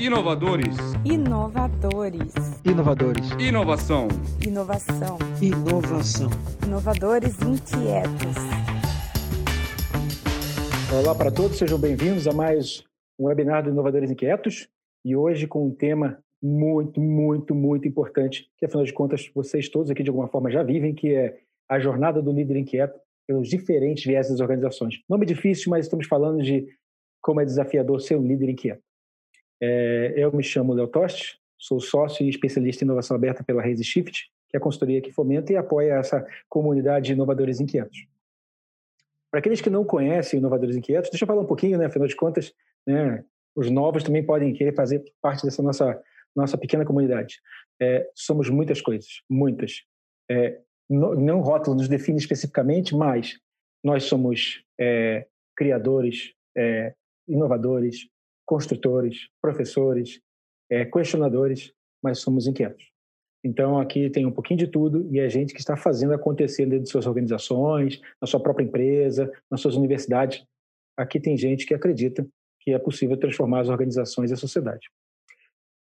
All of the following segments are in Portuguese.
Inovadores. Inovadores. Inovadores. Inovação. Inovação. Inovação. Inovadores inquietos. Olá para todos, sejam bem-vindos a mais um webinar do Inovadores Inquietos e hoje com um tema muito, muito, muito importante, que afinal de contas vocês todos aqui de alguma forma já vivem, que é a jornada do líder inquieto pelos diferentes viés das organizações. Nome difícil, mas estamos falando de como é desafiador ser um líder inquieto. É, eu me chamo Léo Toste, sou sócio e especialista em inovação aberta pela Raise Shift, que é a consultoria que fomenta e apoia essa comunidade de inovadores inquietos. Para aqueles que não conhecem inovadores inquietos, deixa eu falar um pouquinho, né? Afinal de contas, né, os novos também podem querer fazer parte dessa nossa nossa pequena comunidade. É, somos muitas coisas, muitas. É, não, rótulo nos define especificamente, mas nós somos é, criadores, é, inovadores, construtores, professores, é, questionadores, mas somos inquietos. Então, aqui tem um pouquinho de tudo e é gente que está fazendo acontecer dentro de suas organizações, na sua própria empresa, nas suas universidades. Aqui tem gente que acredita que é possível transformar as organizações e a sociedade.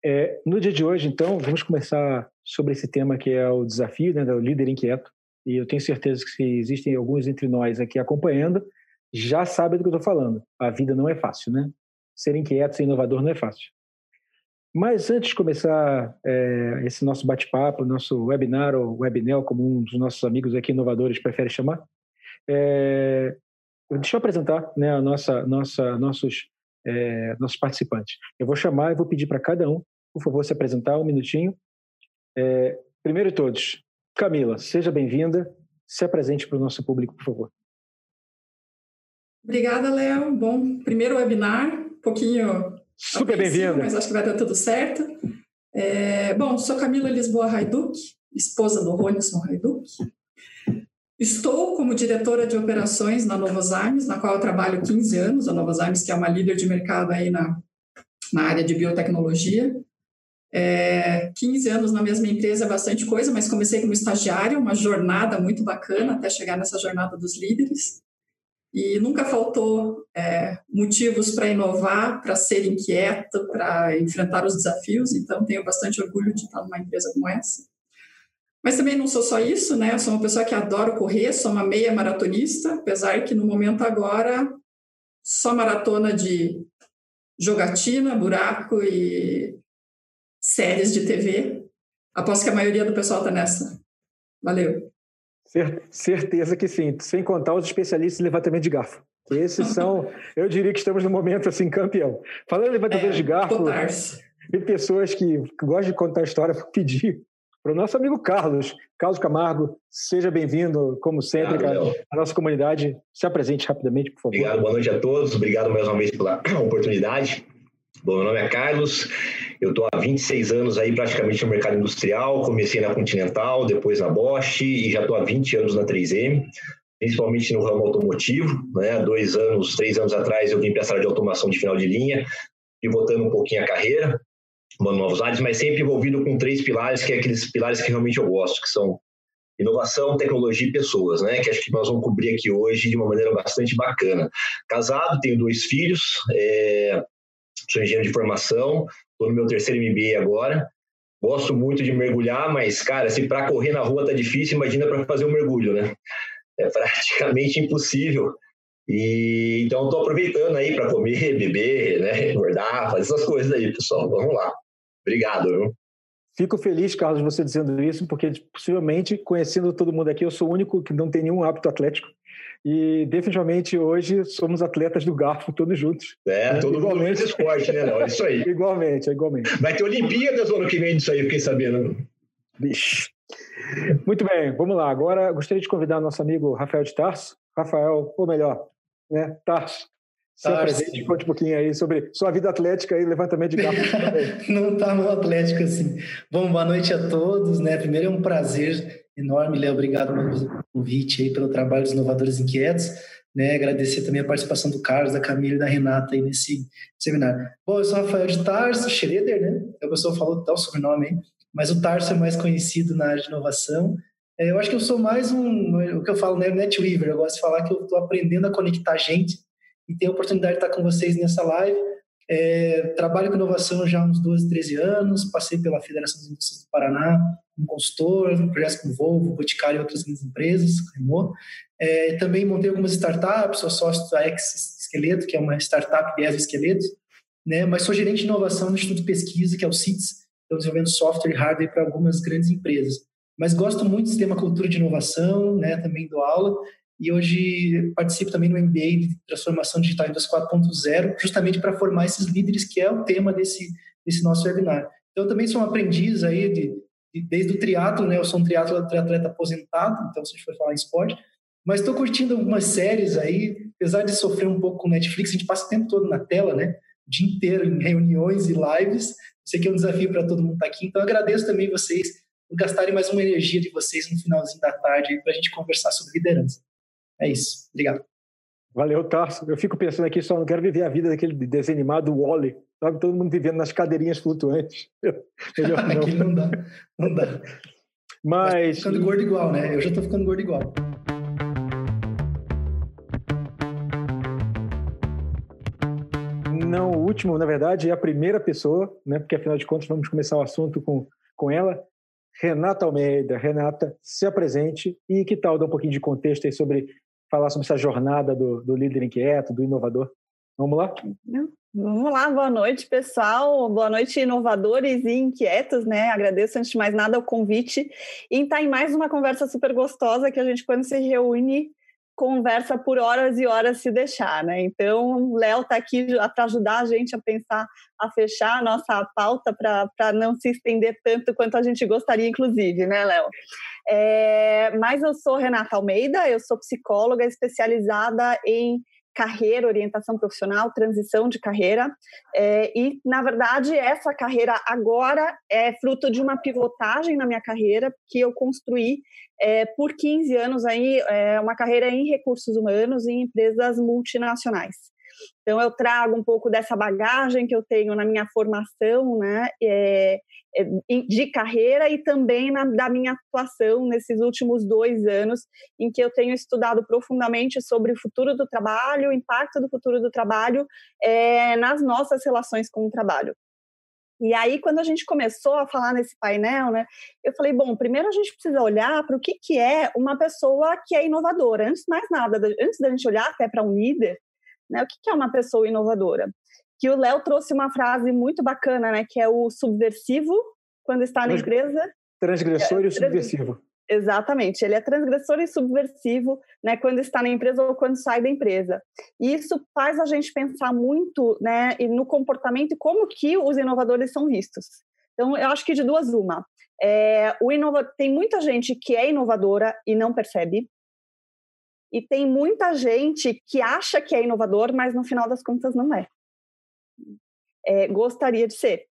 É, no dia de hoje, então, vamos começar sobre esse tema que é o desafio né, do líder inquieto. E eu tenho certeza que se existem alguns entre nós aqui acompanhando, já sabem do que eu estou falando. A vida não é fácil, né? Ser inquieto, ser inovador não é fácil. Mas antes de começar é, esse nosso bate-papo, nosso webinar ou webinel, como um dos nossos amigos aqui inovadores prefere chamar, é, deixa eu apresentar né, a nossa, nossa, nossos, é, nossos participantes. Eu vou chamar e vou pedir para cada um, por favor, se apresentar um minutinho. É, primeiro de todos, Camila, seja bem-vinda. Se apresente para o nosso público, por favor. Obrigada, Léo. Bom, primeiro webinar, pouquinho. Super bem-vinda. Mas acho que vai dar tudo certo. É, bom, sou Camila Lisboa Haiduk, esposa do Ronison Haiduk. Estou como diretora de operações na Novozymes, na qual eu trabalho 15 anos, a Novozymes, que é uma líder de mercado aí na, na área de biotecnologia. É, 15 anos na mesma empresa é bastante coisa, mas comecei como estagiária, uma jornada muito bacana até chegar nessa jornada dos líderes. E nunca faltou é, motivos para inovar, para ser inquieto, para enfrentar os desafios. Então, tenho bastante orgulho de estar numa empresa como essa. Mas também não sou só isso, né? Eu sou uma pessoa que adoro correr, sou uma meia maratonista, apesar que no momento agora só maratona de jogatina, buraco e séries de TV. Aposto que a maioria do pessoal está nessa. Valeu. Certeza que sim, sem contar os especialistas em levantamento de garfo. Esses são, eu diria que estamos no momento assim, campeão. Falando em levantamento é, de garfo, tem pessoas que gostam de contar história, pedir para o nosso amigo Carlos, Carlos Camargo, seja bem-vindo, como sempre, Obrigado, cara, a nossa comunidade. Se apresente rapidamente, por favor. Obrigado, boa noite a todos. Obrigado mais uma vez pela oportunidade. Bom, meu nome é Carlos, eu estou há 26 anos aí praticamente no mercado industrial, comecei na Continental, depois na Bosch e já estou há 20 anos na 3M, principalmente no ramo automotivo, né? Dois anos, três anos atrás eu vim para essa área de automação de final de linha, pivotando um pouquinho a carreira, novos áreas, mas sempre envolvido com três pilares, que é aqueles pilares que realmente eu gosto, que são inovação, tecnologia e pessoas, né? Que acho que nós vamos cobrir aqui hoje de uma maneira bastante bacana. Casado, tenho dois filhos, é, sou engenheiro de formação, estou no meu terceiro MBA agora. Gosto muito de mergulhar, mas, cara, se para correr na rua tá difícil, imagina para fazer um mergulho, né? É praticamente impossível. E então estou aproveitando aí para comer, beber, né, engordar, fazer essas coisas aí, pessoal. Vamos lá. Obrigado. Viu? Fico feliz, Carlos, você dizendo isso, porque possivelmente, conhecendo todo mundo aqui, eu sou o único que não tem nenhum hábito atlético. E definitivamente hoje somos atletas do garfo todos juntos. É, né? todo igualmente. mundo esporte, né? Não, é isso aí. igualmente, igualmente. Vai ter Olimpíadas no ano que vem disso aí, fiquei sabendo. Bicho. Muito bem, vamos lá. Agora gostaria de convidar nosso amigo Rafael de Tarso. Rafael, ou melhor, né? Tarso. Se apresente, conte um pouquinho aí sobre sua vida atlética e levantamento de garfo. Não está no atlético assim. Bom, boa noite a todos, né? Primeiro é um prazer enorme, Léo, obrigado pelo convite aí, pelo trabalho dos Inovadores Inquietos, né, agradecer também a participação do Carlos, da Camila e da Renata aí nesse seminário. Bom, eu sou Rafael de Tarso, Schroeder, né, a pessoa falou tal sobrenome aí, mas o Tarso é mais conhecido na área de inovação. É, eu acho que eu sou mais um, o que eu falo, né, NetWeaver, eu gosto de falar que eu estou aprendendo a conectar gente e ter a oportunidade de estar com vocês nessa live, É, trabalho com inovação já há uns 12, 13 anos, passei pela Federação das Indústrias do Paraná, como consultor, projetos com Volvo, Boticário e outras grandes empresas. É, também montei algumas startups, sou sócio da Ex Esqueleto, que é uma startup de exoesqueletos, né? mas sou gerente de inovação no Instituto de Pesquisa, que é o CITES, estou desenvolvendo software e hardware para algumas grandes empresas. Mas gosto muito do sistema cultura de inovação, né? também dou aula, e hoje participo também no MBA de Transformação Digital Indústria 4.0, justamente para formar esses líderes, que é o tema desse, desse nosso webinar. Então, eu também sou um aprendiz aí de, de desde o triatlo, né? Eu sou um triatlo atleta aposentado, então se a gente for falar em esporte, mas estou curtindo algumas séries aí, apesar de sofrer um pouco com Netflix, a gente passa o tempo todo na tela, né? O dia inteiro em reuniões e lives. Sei que é um desafio para todo mundo estar tá aqui, então agradeço também vocês por gastarem mais uma energia de vocês no finalzinho da tarde para a gente conversar sobre liderança. É isso. Obrigado. Valeu, Tarso. Eu fico pensando aqui, só não quero viver a vida daquele desenho animado Wally, sabe? Todo mundo vivendo nas cadeirinhas flutuantes. Melhor não. Aqui não dá. Não dá. Mas. ficando gordo igual, né? Eu já estou ficando gordo igual. Não, o último, na verdade, é a primeira pessoa, né? Porque afinal de contas vamos começar o assunto com, com ela. Renata Almeida. Renata, se apresente e que tal dar um pouquinho de contexto aí sobre falar sobre essa jornada do, do líder inquieto, do inovador. Vamos lá? Vamos lá, boa noite, pessoal. Boa noite, inovadores e inquietos, né? Agradeço antes de mais nada o convite e estar em mais uma conversa super gostosa que a gente, quando se reúne, conversa por horas e horas se deixar, né? Então, o Léo está aqui para ajudar a gente a pensar, a fechar a nossa pauta para não se estender tanto quanto a gente gostaria, inclusive, né, Léo? É, mas eu sou Renata Almeida, eu sou psicóloga especializada em carreira, orientação profissional, transição de carreira. É, e, na verdade, essa carreira agora é fruto de uma pivotagem na minha carreira que eu construí é, por 15 anos aí, é, uma carreira em recursos humanos em empresas multinacionais. Então, eu trago um pouco dessa bagagem que eu tenho na minha formação né, é, é de carreira e também na, da minha atuação nesses últimos dois anos, em que eu tenho estudado profundamente sobre o futuro do trabalho, o impacto do futuro do trabalho é, nas nossas relações com o trabalho. E aí, quando a gente começou a falar nesse painel, né, eu falei, bom, primeiro a gente precisa olhar para o que, que é uma pessoa que é inovadora. Antes de mais nada, antes da gente olhar até para um líder, né? O que é uma pessoa inovadora? Que o Léo trouxe uma frase muito bacana, né? Que é o subversivo quando está na empresa. Transgressor é, e o subversivo. Exatamente, ele é transgressor e subversivo, né, quando está na empresa ou quando sai da empresa. E isso faz a gente pensar muito, né, no comportamento e como que os inovadores são vistos. Então, eu acho que de duas uma. É, o inova tem muita gente que é inovadora e não percebe, e tem muita gente que acha que é inovador, mas no final das contas não é. é gostaria de ser.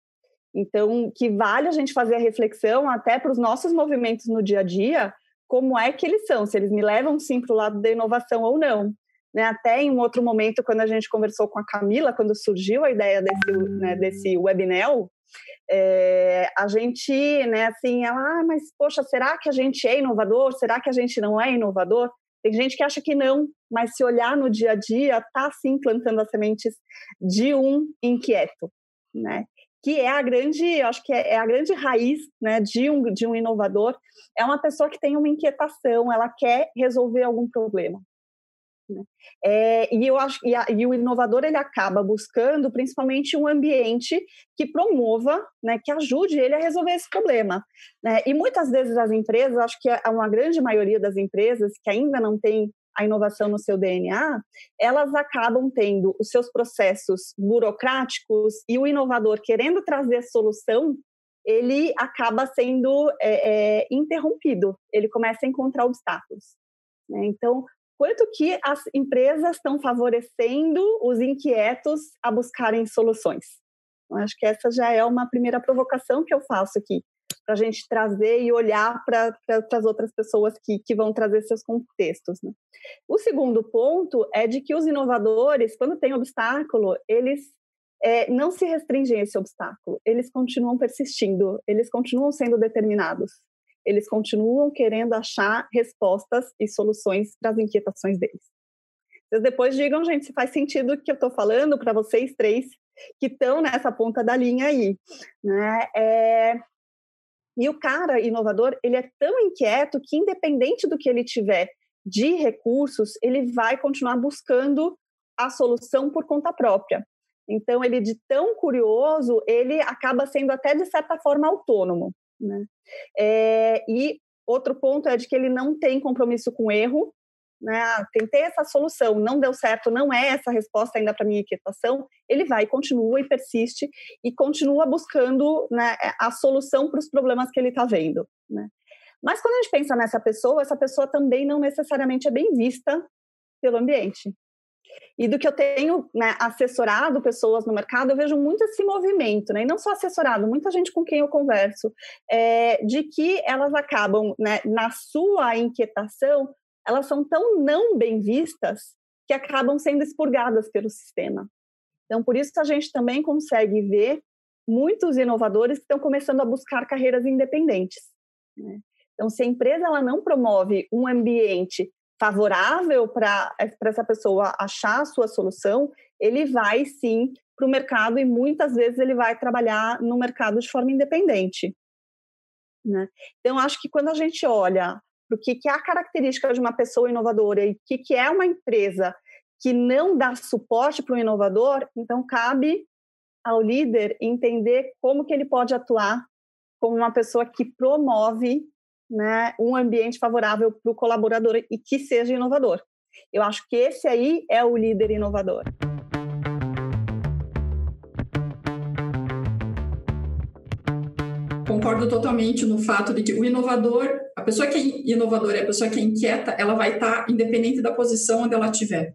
Então, que vale a gente fazer a reflexão até para os nossos movimentos no dia a dia, como é que eles são, se eles me levam sim para o lado da inovação ou não. Né, até em um outro momento, quando a gente conversou com a Camila, quando surgiu a ideia desse, né, desse webinel, é, a gente, né, assim, ela, ah, mas poxa, será que a gente é inovador? Será que a gente não é inovador? Tem gente que acha que não, mas se olhar no dia a dia, está sim plantando as sementes de um inquieto, né? Que é a grande, acho que é, é a grande raiz, né, de um de um inovador. É uma pessoa que tem uma inquietação, ela quer resolver algum problema. É, e eu acho e, a, e, o inovador ele acaba buscando principalmente um ambiente que promova, né, que ajude ele a resolver esse problema. Né? E muitas vezes as empresas, acho que a uma grande maioria das empresas que ainda não tem a inovação no seu DNA, elas acabam tendo os seus processos burocráticos e o inovador querendo trazer solução ele acaba sendo é, é, interrompido, ele começa a encontrar obstáculos. Né? Então, quanto que as empresas estão favorecendo os inquietos a buscarem soluções. Eu acho que essa já é uma primeira provocação que eu faço aqui, para a gente trazer e olhar para as outras pessoas que, que vão trazer seus contextos. Né? O segundo ponto é de que os inovadores, quando tem obstáculo, eles é, não se restringem a esse obstáculo, eles continuam persistindo, eles continuam sendo determinados eles continuam querendo achar respostas e soluções para as inquietações deles. Vocês depois digam, gente, se faz sentido o que eu estou falando para vocês três, que estão nessa ponta da linha aí, né? É... E o cara inovador, ele é tão inquieto que independente do que ele tiver de recursos, ele vai continuar buscando a solução por conta própria. Então, ele de tão curioso, ele acaba sendo até de certa forma autônomo. Né? É, e outro ponto é de que ele não tem compromisso com erro. Né? Ah, tentei essa solução, não deu certo, não é essa resposta ainda para minha inquietação. Ele vai, continua e persiste e continua buscando né, a solução para os problemas que ele está vendo. Né? Mas quando a gente pensa nessa pessoa, essa pessoa também não necessariamente é bem vista pelo ambiente. E do que eu tenho né, assessorado pessoas no mercado, eu vejo muito esse movimento, né? E não só assessorado, muita gente com quem eu converso, é, de que elas acabam, né, na sua inquietação, elas são tão não bem vistas que acabam sendo expurgadas pelo sistema. Então, por isso a gente também consegue ver muitos inovadores que estão começando a buscar carreiras independentes. Né? Então, se a empresa ela não promove um ambiente favorável para essa pessoa achar a sua solução, ele vai sim para o mercado e muitas vezes ele vai trabalhar no mercado de forma independente. Né? Então, acho que quando a gente olha para o que, que é a característica de uma pessoa inovadora e o que, que é uma empresa que não dá suporte para o inovador, então cabe ao líder entender como que ele pode atuar como uma pessoa que promove né, um ambiente favorável para o colaborador e que seja inovador. Eu acho que esse aí é o líder inovador. Concordo totalmente no fato de que o inovador, a pessoa que é inovadora, a pessoa que é inquieta, ela vai estar independente da posição onde ela estiver,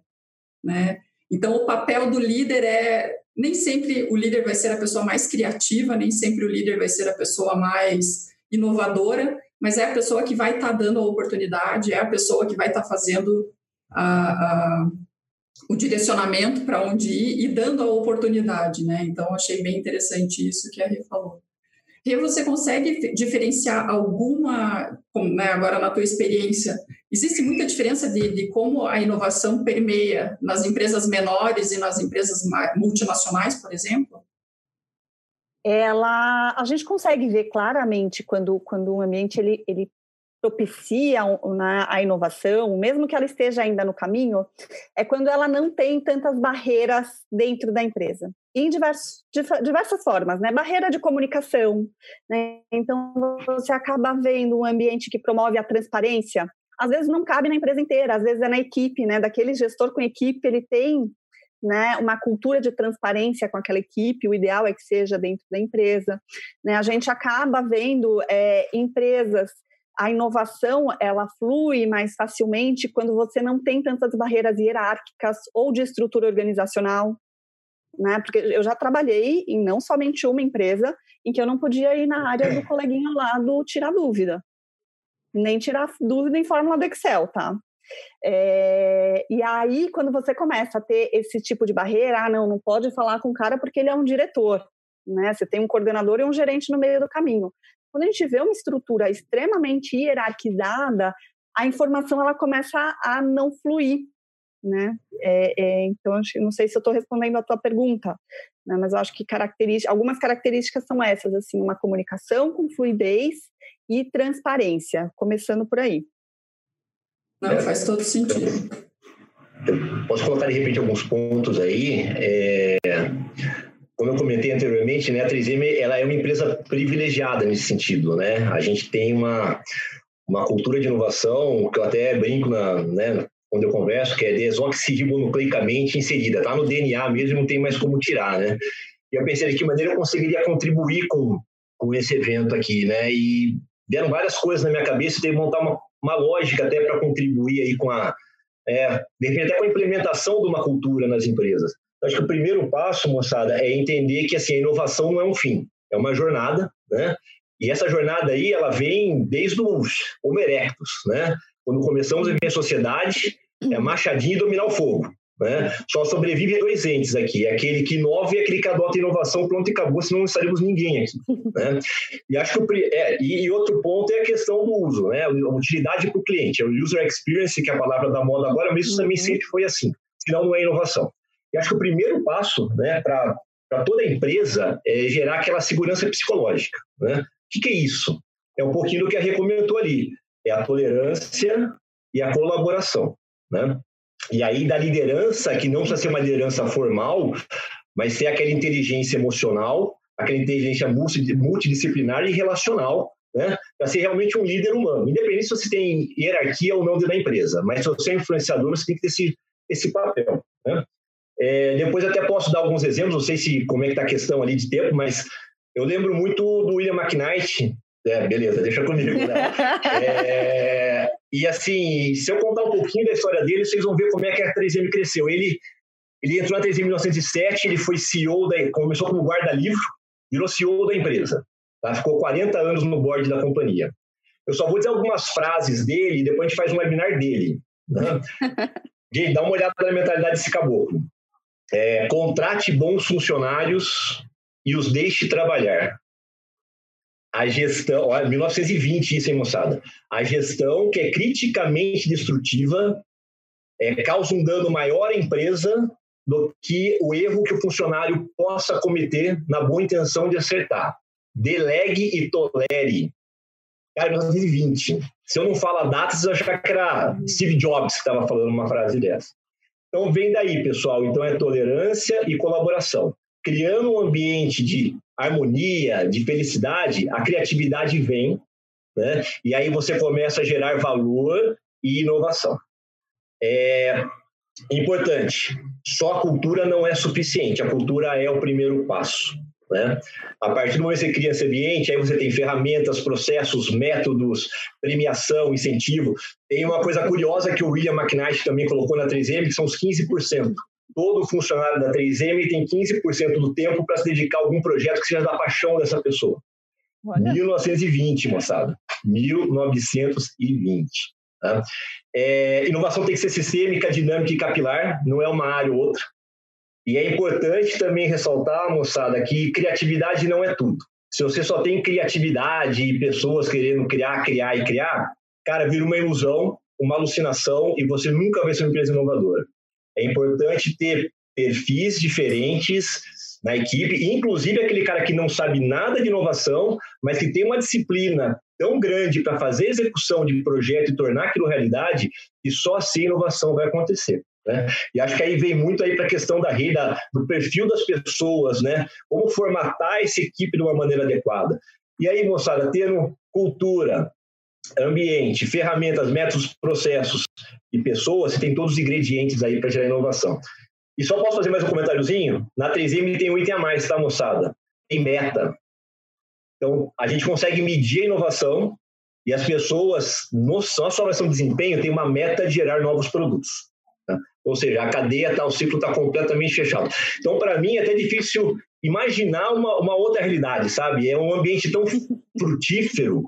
né? Então, o papel do líder é nem sempre o líder vai ser a pessoa mais criativa, nem sempre o líder vai ser a pessoa mais inovadora, mas é a pessoa que vai estar tá dando a oportunidade, é a pessoa que vai estar tá fazendo a, a, o direcionamento para onde ir e dando a oportunidade, né? Então, achei bem interessante isso que a Rê falou. Rê, você consegue diferenciar alguma, né, agora na tua experiência, existe muita diferença de, de como a inovação permeia nas empresas menores e nas empresas multinacionais, por exemplo? Ela a gente consegue ver claramente quando quando o ambiente ele, ele propicia né, a inovação, mesmo que ela esteja ainda no caminho, é quando ela não tem tantas barreiras dentro da empresa. em diversos, diversas formas, né? Barreira de comunicação, né? Então, você acaba vendo um ambiente que promove a transparência, às vezes não cabe na empresa inteira, às vezes é na equipe, né? Daquele gestor com equipe, ele tem né, uma cultura de transparência com aquela equipe, o ideal é que seja dentro da empresa. Né? A gente acaba vendo é, empresas, a inovação ela flui mais facilmente quando você não tem tantas barreiras hierárquicas ou de estrutura organizacional. Né? Porque eu já trabalhei em não somente uma empresa em que eu não podia ir na área do coleguinha ao lado tirar dúvida, nem tirar dúvida em fórmula do Excel, tá? É, e aí, quando você começa a ter esse tipo de barreira, ah, não, não pode falar com o cara porque ele é um diretor, né? Você tem um coordenador e um gerente no meio do caminho. Quando a gente vê uma estrutura extremamente hierarquizada, a informação ela começa a, não fluir, né? É, é, então, não sei se eu estou respondendo a tua pergunta, né? mas eu acho que características, algumas características são essas, assim, uma comunicação com fluidez e transparência, começando por aí. Não, faz todo sentido. Posso colocar de repente alguns pontos aí. É, como eu comentei anteriormente, né, a 3M ela é uma empresa privilegiada nesse sentido, né? A gente tem uma uma cultura de inovação que eu até brinco na, né, quando eu converso, que é desoxirribonucleicamente inserida, tá no DNA mesmo, não tem mais como tirar, né? E eu pensei de que maneira eu conseguiria contribuir com, com esse evento aqui, né? E deram várias coisas na minha cabeça, teve que montar uma uma lógica até para contribuir aí com a, é, de repente até com a implementação de uma cultura nas empresas. Acho que o primeiro passo, moçada, é entender que assim, a inovação não é um fim, é uma jornada, né? E essa jornada aí, ela vem desde os Homo erectus, né? Quando começamos a viver a sociedade, é machadinho e dominar o fogo. Né? Só sobrevivem dois entes aqui, aquele que inova e aquele que adota inovação, pronto e acabou, senão não estaríamos ninguém aqui. Né? E acho que é, e, outro ponto é a questão do uso, né? a utilidade para o cliente, é o user experience, que é a palavra da moda agora, mas isso também uhum. sempre foi assim, senão não é inovação. E acho que o primeiro passo né, para para toda empresa é gerar aquela segurança psicológica. Né? O que, que é isso? É um pouquinho do que a Rê comentou ali. É a tolerância e a colaboração. Né? E aí, da liderança, que não precisa ser uma liderança formal, mas ser aquela inteligência emocional, aquela inteligência multidisciplinar e relacional, né? para ser realmente um líder humano. Independente se você tem hierarquia ou não dentro da empresa, mas se você é influenciador, você tem que ter esse, esse papel. Né? É, depois até posso dar alguns exemplos, não sei se como é que está a questão ali de tempo, mas eu lembro muito do William McKnight. É, beleza, deixa comigo. Né? É, e assim, se eu contar um pouquinho da história dele, vocês vão ver como é que a 3M cresceu. Ele, ele entrou na 3M em 1907, ele foi CEO, da, começou como guarda-livro, virou CEO da empresa. Tá? Ficou 40 anos no board da companhia. Eu só vou dizer algumas frases dele e depois a gente faz um webinar dele. Né? Gente, dá uma olhada na mentalidade desse caboclo. É, contrate bons funcionários e os deixe trabalhar. A gestão, olha, 1920 isso, hein, moçada? A gestão que é criticamente destrutiva é, causa um dano maior à empresa do que o erro que o funcionário possa cometer na boa intenção de acertar. Delegue e tolere. Cara, 1920. Se eu não falo a data, vocês vão achar que era Steve Jobs que estava falando uma frase dessa. Então, vem daí, pessoal. Então, é tolerância e colaboração. Criando um ambiente de harmonia, de felicidade, a criatividade vem, né? E aí você começa a gerar valor e inovação. É importante. Só a cultura não é suficiente. A cultura é o primeiro passo. Né? A partir do momento que você cria esse ambiente, aí você tem ferramentas, processos, métodos, premiação, incentivo. Tem uma coisa curiosa que o William McKnight também colocou na 3M, que são os 15%. Todo funcionário da 3M tem 15% do tempo para se dedicar a algum projeto que seja da paixão dessa pessoa. Olha. 1920, moçada. 1920. Tá? É, inovação tem que ser sistêmica, dinâmica e capilar, não é uma área ou outra. E é importante também ressaltar, moçada, que criatividade não é tudo. Se você só tem criatividade e pessoas querendo criar, criar e criar, cara, vira uma ilusão, uma alucinação e você nunca vai ser uma empresa inovadora. É importante ter perfis diferentes na equipe, inclusive aquele cara que não sabe nada de inovação, mas que tem uma disciplina tão grande para fazer execução de projeto e tornar aquilo realidade, que só assim a inovação vai acontecer. Né? E acho que aí vem muito aí para a questão da rede, do perfil das pessoas, né? Como formatar essa equipe de uma maneira adequada. E aí, moçada, tendo cultura, ambiente, ferramentas, métodos, processos e pessoas, você tem todos os ingredientes aí para gerar inovação. E só posso fazer mais um comentáriozinho? Na 3M tem um item a mais, tá, moçada? Tem meta. Então, a gente consegue medir a inovação e as pessoas, não só a avaliação de desempenho, tem uma meta de gerar novos produtos. Ou seja, a cadeia, tá, o ciclo está completamente fechado. Então, para mim, é até difícil imaginar uma, uma outra realidade, sabe? É um ambiente tão frutífero.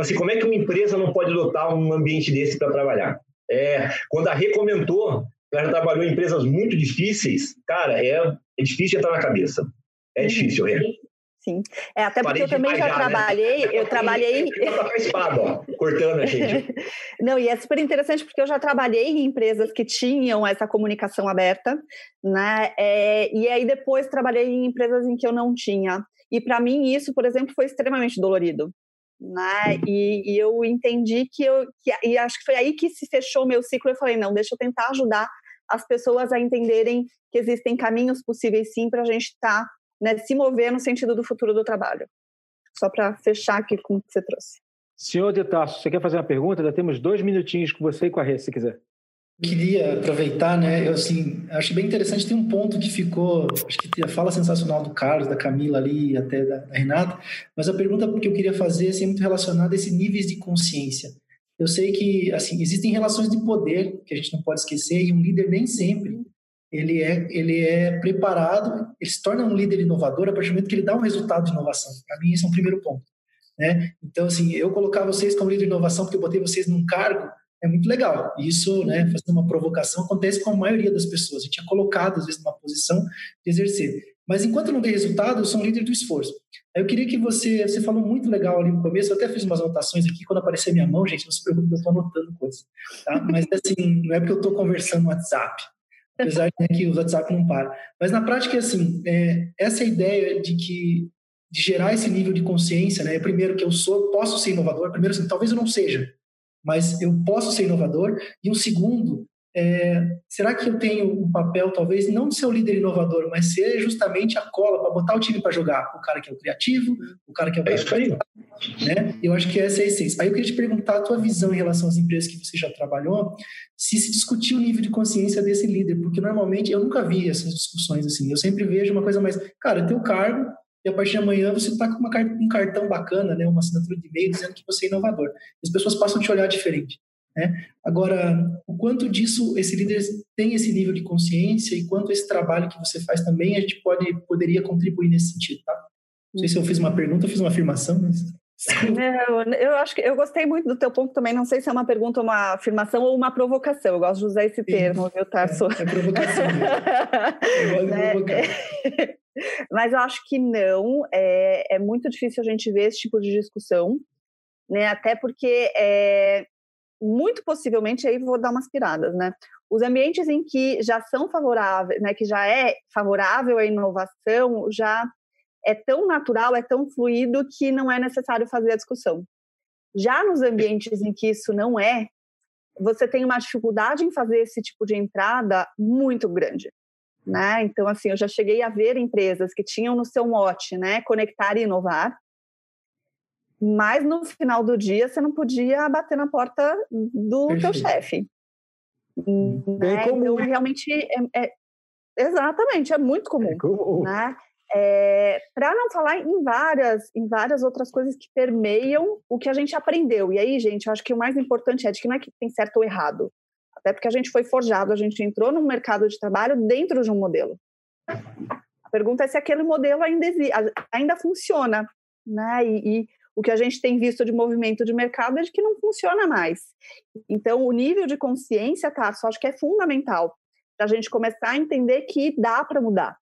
Assim, como é que uma empresa não pode adotar um ambiente desse para trabalhar? É, quando a Rê comentou, ela já trabalhou em empresas muito difíceis, cara, é, é difícil entrar na cabeça. É uhum. difícil, Rê. Sim. É, até porque eu também já, já né? trabalhei, né? eu trabalhei. a espada, ó, cortando a gente. Não, e é super interessante porque eu já trabalhei em empresas que tinham essa comunicação aberta, né? É, e aí depois trabalhei em empresas em que eu não tinha. E para mim isso, por exemplo, foi extremamente dolorido. Né? E, e eu entendi que eu. Que, e acho que foi aí que se fechou o meu ciclo. Eu falei, não, deixa eu tentar ajudar as pessoas a entenderem que existem caminhos possíveis sim para a gente estar tá né, se mover no sentido do futuro do trabalho. Só para fechar aqui com o que você trouxe. Senhor de Tarso, você quer fazer uma pergunta? Já temos dois minutinhos com você e com a Rê, se quiser. Queria aproveitar, né? Eu assim, acho bem interessante. Tem um ponto que ficou, acho que a fala sensacional do Carlos, da Camila ali, até da, da Renata. Mas a pergunta que eu queria fazer assim, é muito relacionada a esses níveis de consciência. Eu sei que assim existem relações de poder que a gente não pode esquecer e um líder nem sempre ele é, ele é preparado, ele se torna um líder inovador a partir do momento que ele dá um resultado de inovação. Para mim, esse é um primeiro ponto. Né? Então, assim, eu colocar vocês como líder de inovação porque eu botei vocês num cargo é muito legal. Isso, né, fazendo uma provocação, acontece com a maioria das pessoas. A gente é colocado, às vezes, numa posição de exercer. Mas enquanto não dei resultado, eu sou um líder do esforço. Aí eu queria que você, você falou muito legal ali no começo, eu até fiz umas anotações aqui, quando aparecer minha mão, gente, não se preocupe, eu estou anotando coisas, tá? Mas assim, não é porque eu estou conversando no WhatsApp, apesar de que o WhatsApp não para. Mas na prática, assim, é, essa ideia de que de gerar esse nível de consciência, né? Primeiro que eu sou, posso ser inovador. Primeiro, assim, talvez eu não seja, mas eu posso ser inovador. E um segundo, é, será que eu tenho um papel, talvez, não de ser o líder inovador, mas ser justamente a cola para botar o time para jogar? O cara que é o criativo, o cara que é o é cara né? Eu acho que essa é a essência. Aí eu queria te perguntar a tua visão em relação às empresas que você já trabalhou, se se discutiu o nível de consciência desse líder, porque normalmente eu nunca vi essas discussões assim. Eu sempre vejo uma coisa mais, cara, teu cargo, e a partir de amanhã você está com uma, um cartão bacana, né, uma assinatura de e-mail dizendo que você é inovador. As pessoas passam a te olhar diferente. Né? Agora, o quanto disso esse líder tem esse nível de consciência e quanto esse trabalho que você faz também a gente pode poderia contribuir nesse sentido, tá? Não sei se eu fiz uma pergunta, eu fiz uma afirmação, mas eu, eu acho que eu gostei muito do teu ponto também. Não sei se é uma pergunta, uma afirmação ou uma provocação. Eu gosto de usar esse termo, viu, Tarso? É, é provocação. eu gosto de né? provocar. Mas eu acho que não. É, é muito difícil a gente ver esse tipo de discussão, né? Até porque é, muito possivelmente aí vou dar umas piradas, né? Os ambientes em que já são favoráveis, né, que já é favorável à inovação, já é tão natural, é tão fluido que não é necessário fazer a discussão. Já nos ambientes em que isso não é, você tem uma dificuldade em fazer esse tipo de entrada muito grande. Né? Então, assim, eu já cheguei a ver empresas que tinham no seu mote, né, conectar e inovar, mas no final do dia você não podia bater na porta do Perfeito. teu chefe. Né? Então, realmente, é, é, exatamente, é muito comum. É comum. Né? É, para não falar em várias, em várias outras coisas que permeiam o que a gente aprendeu. E aí, gente, eu acho que o mais importante é de que não é que tem certo ou errado. Até porque a gente foi forjado, a gente entrou no mercado de trabalho dentro de um modelo. A pergunta é se aquele modelo ainda, ainda funciona. Né? E, e o que a gente tem visto de movimento de mercado é de que não funciona mais. Então, o nível de consciência, só acho que é fundamental para a gente começar a entender que dá para mudar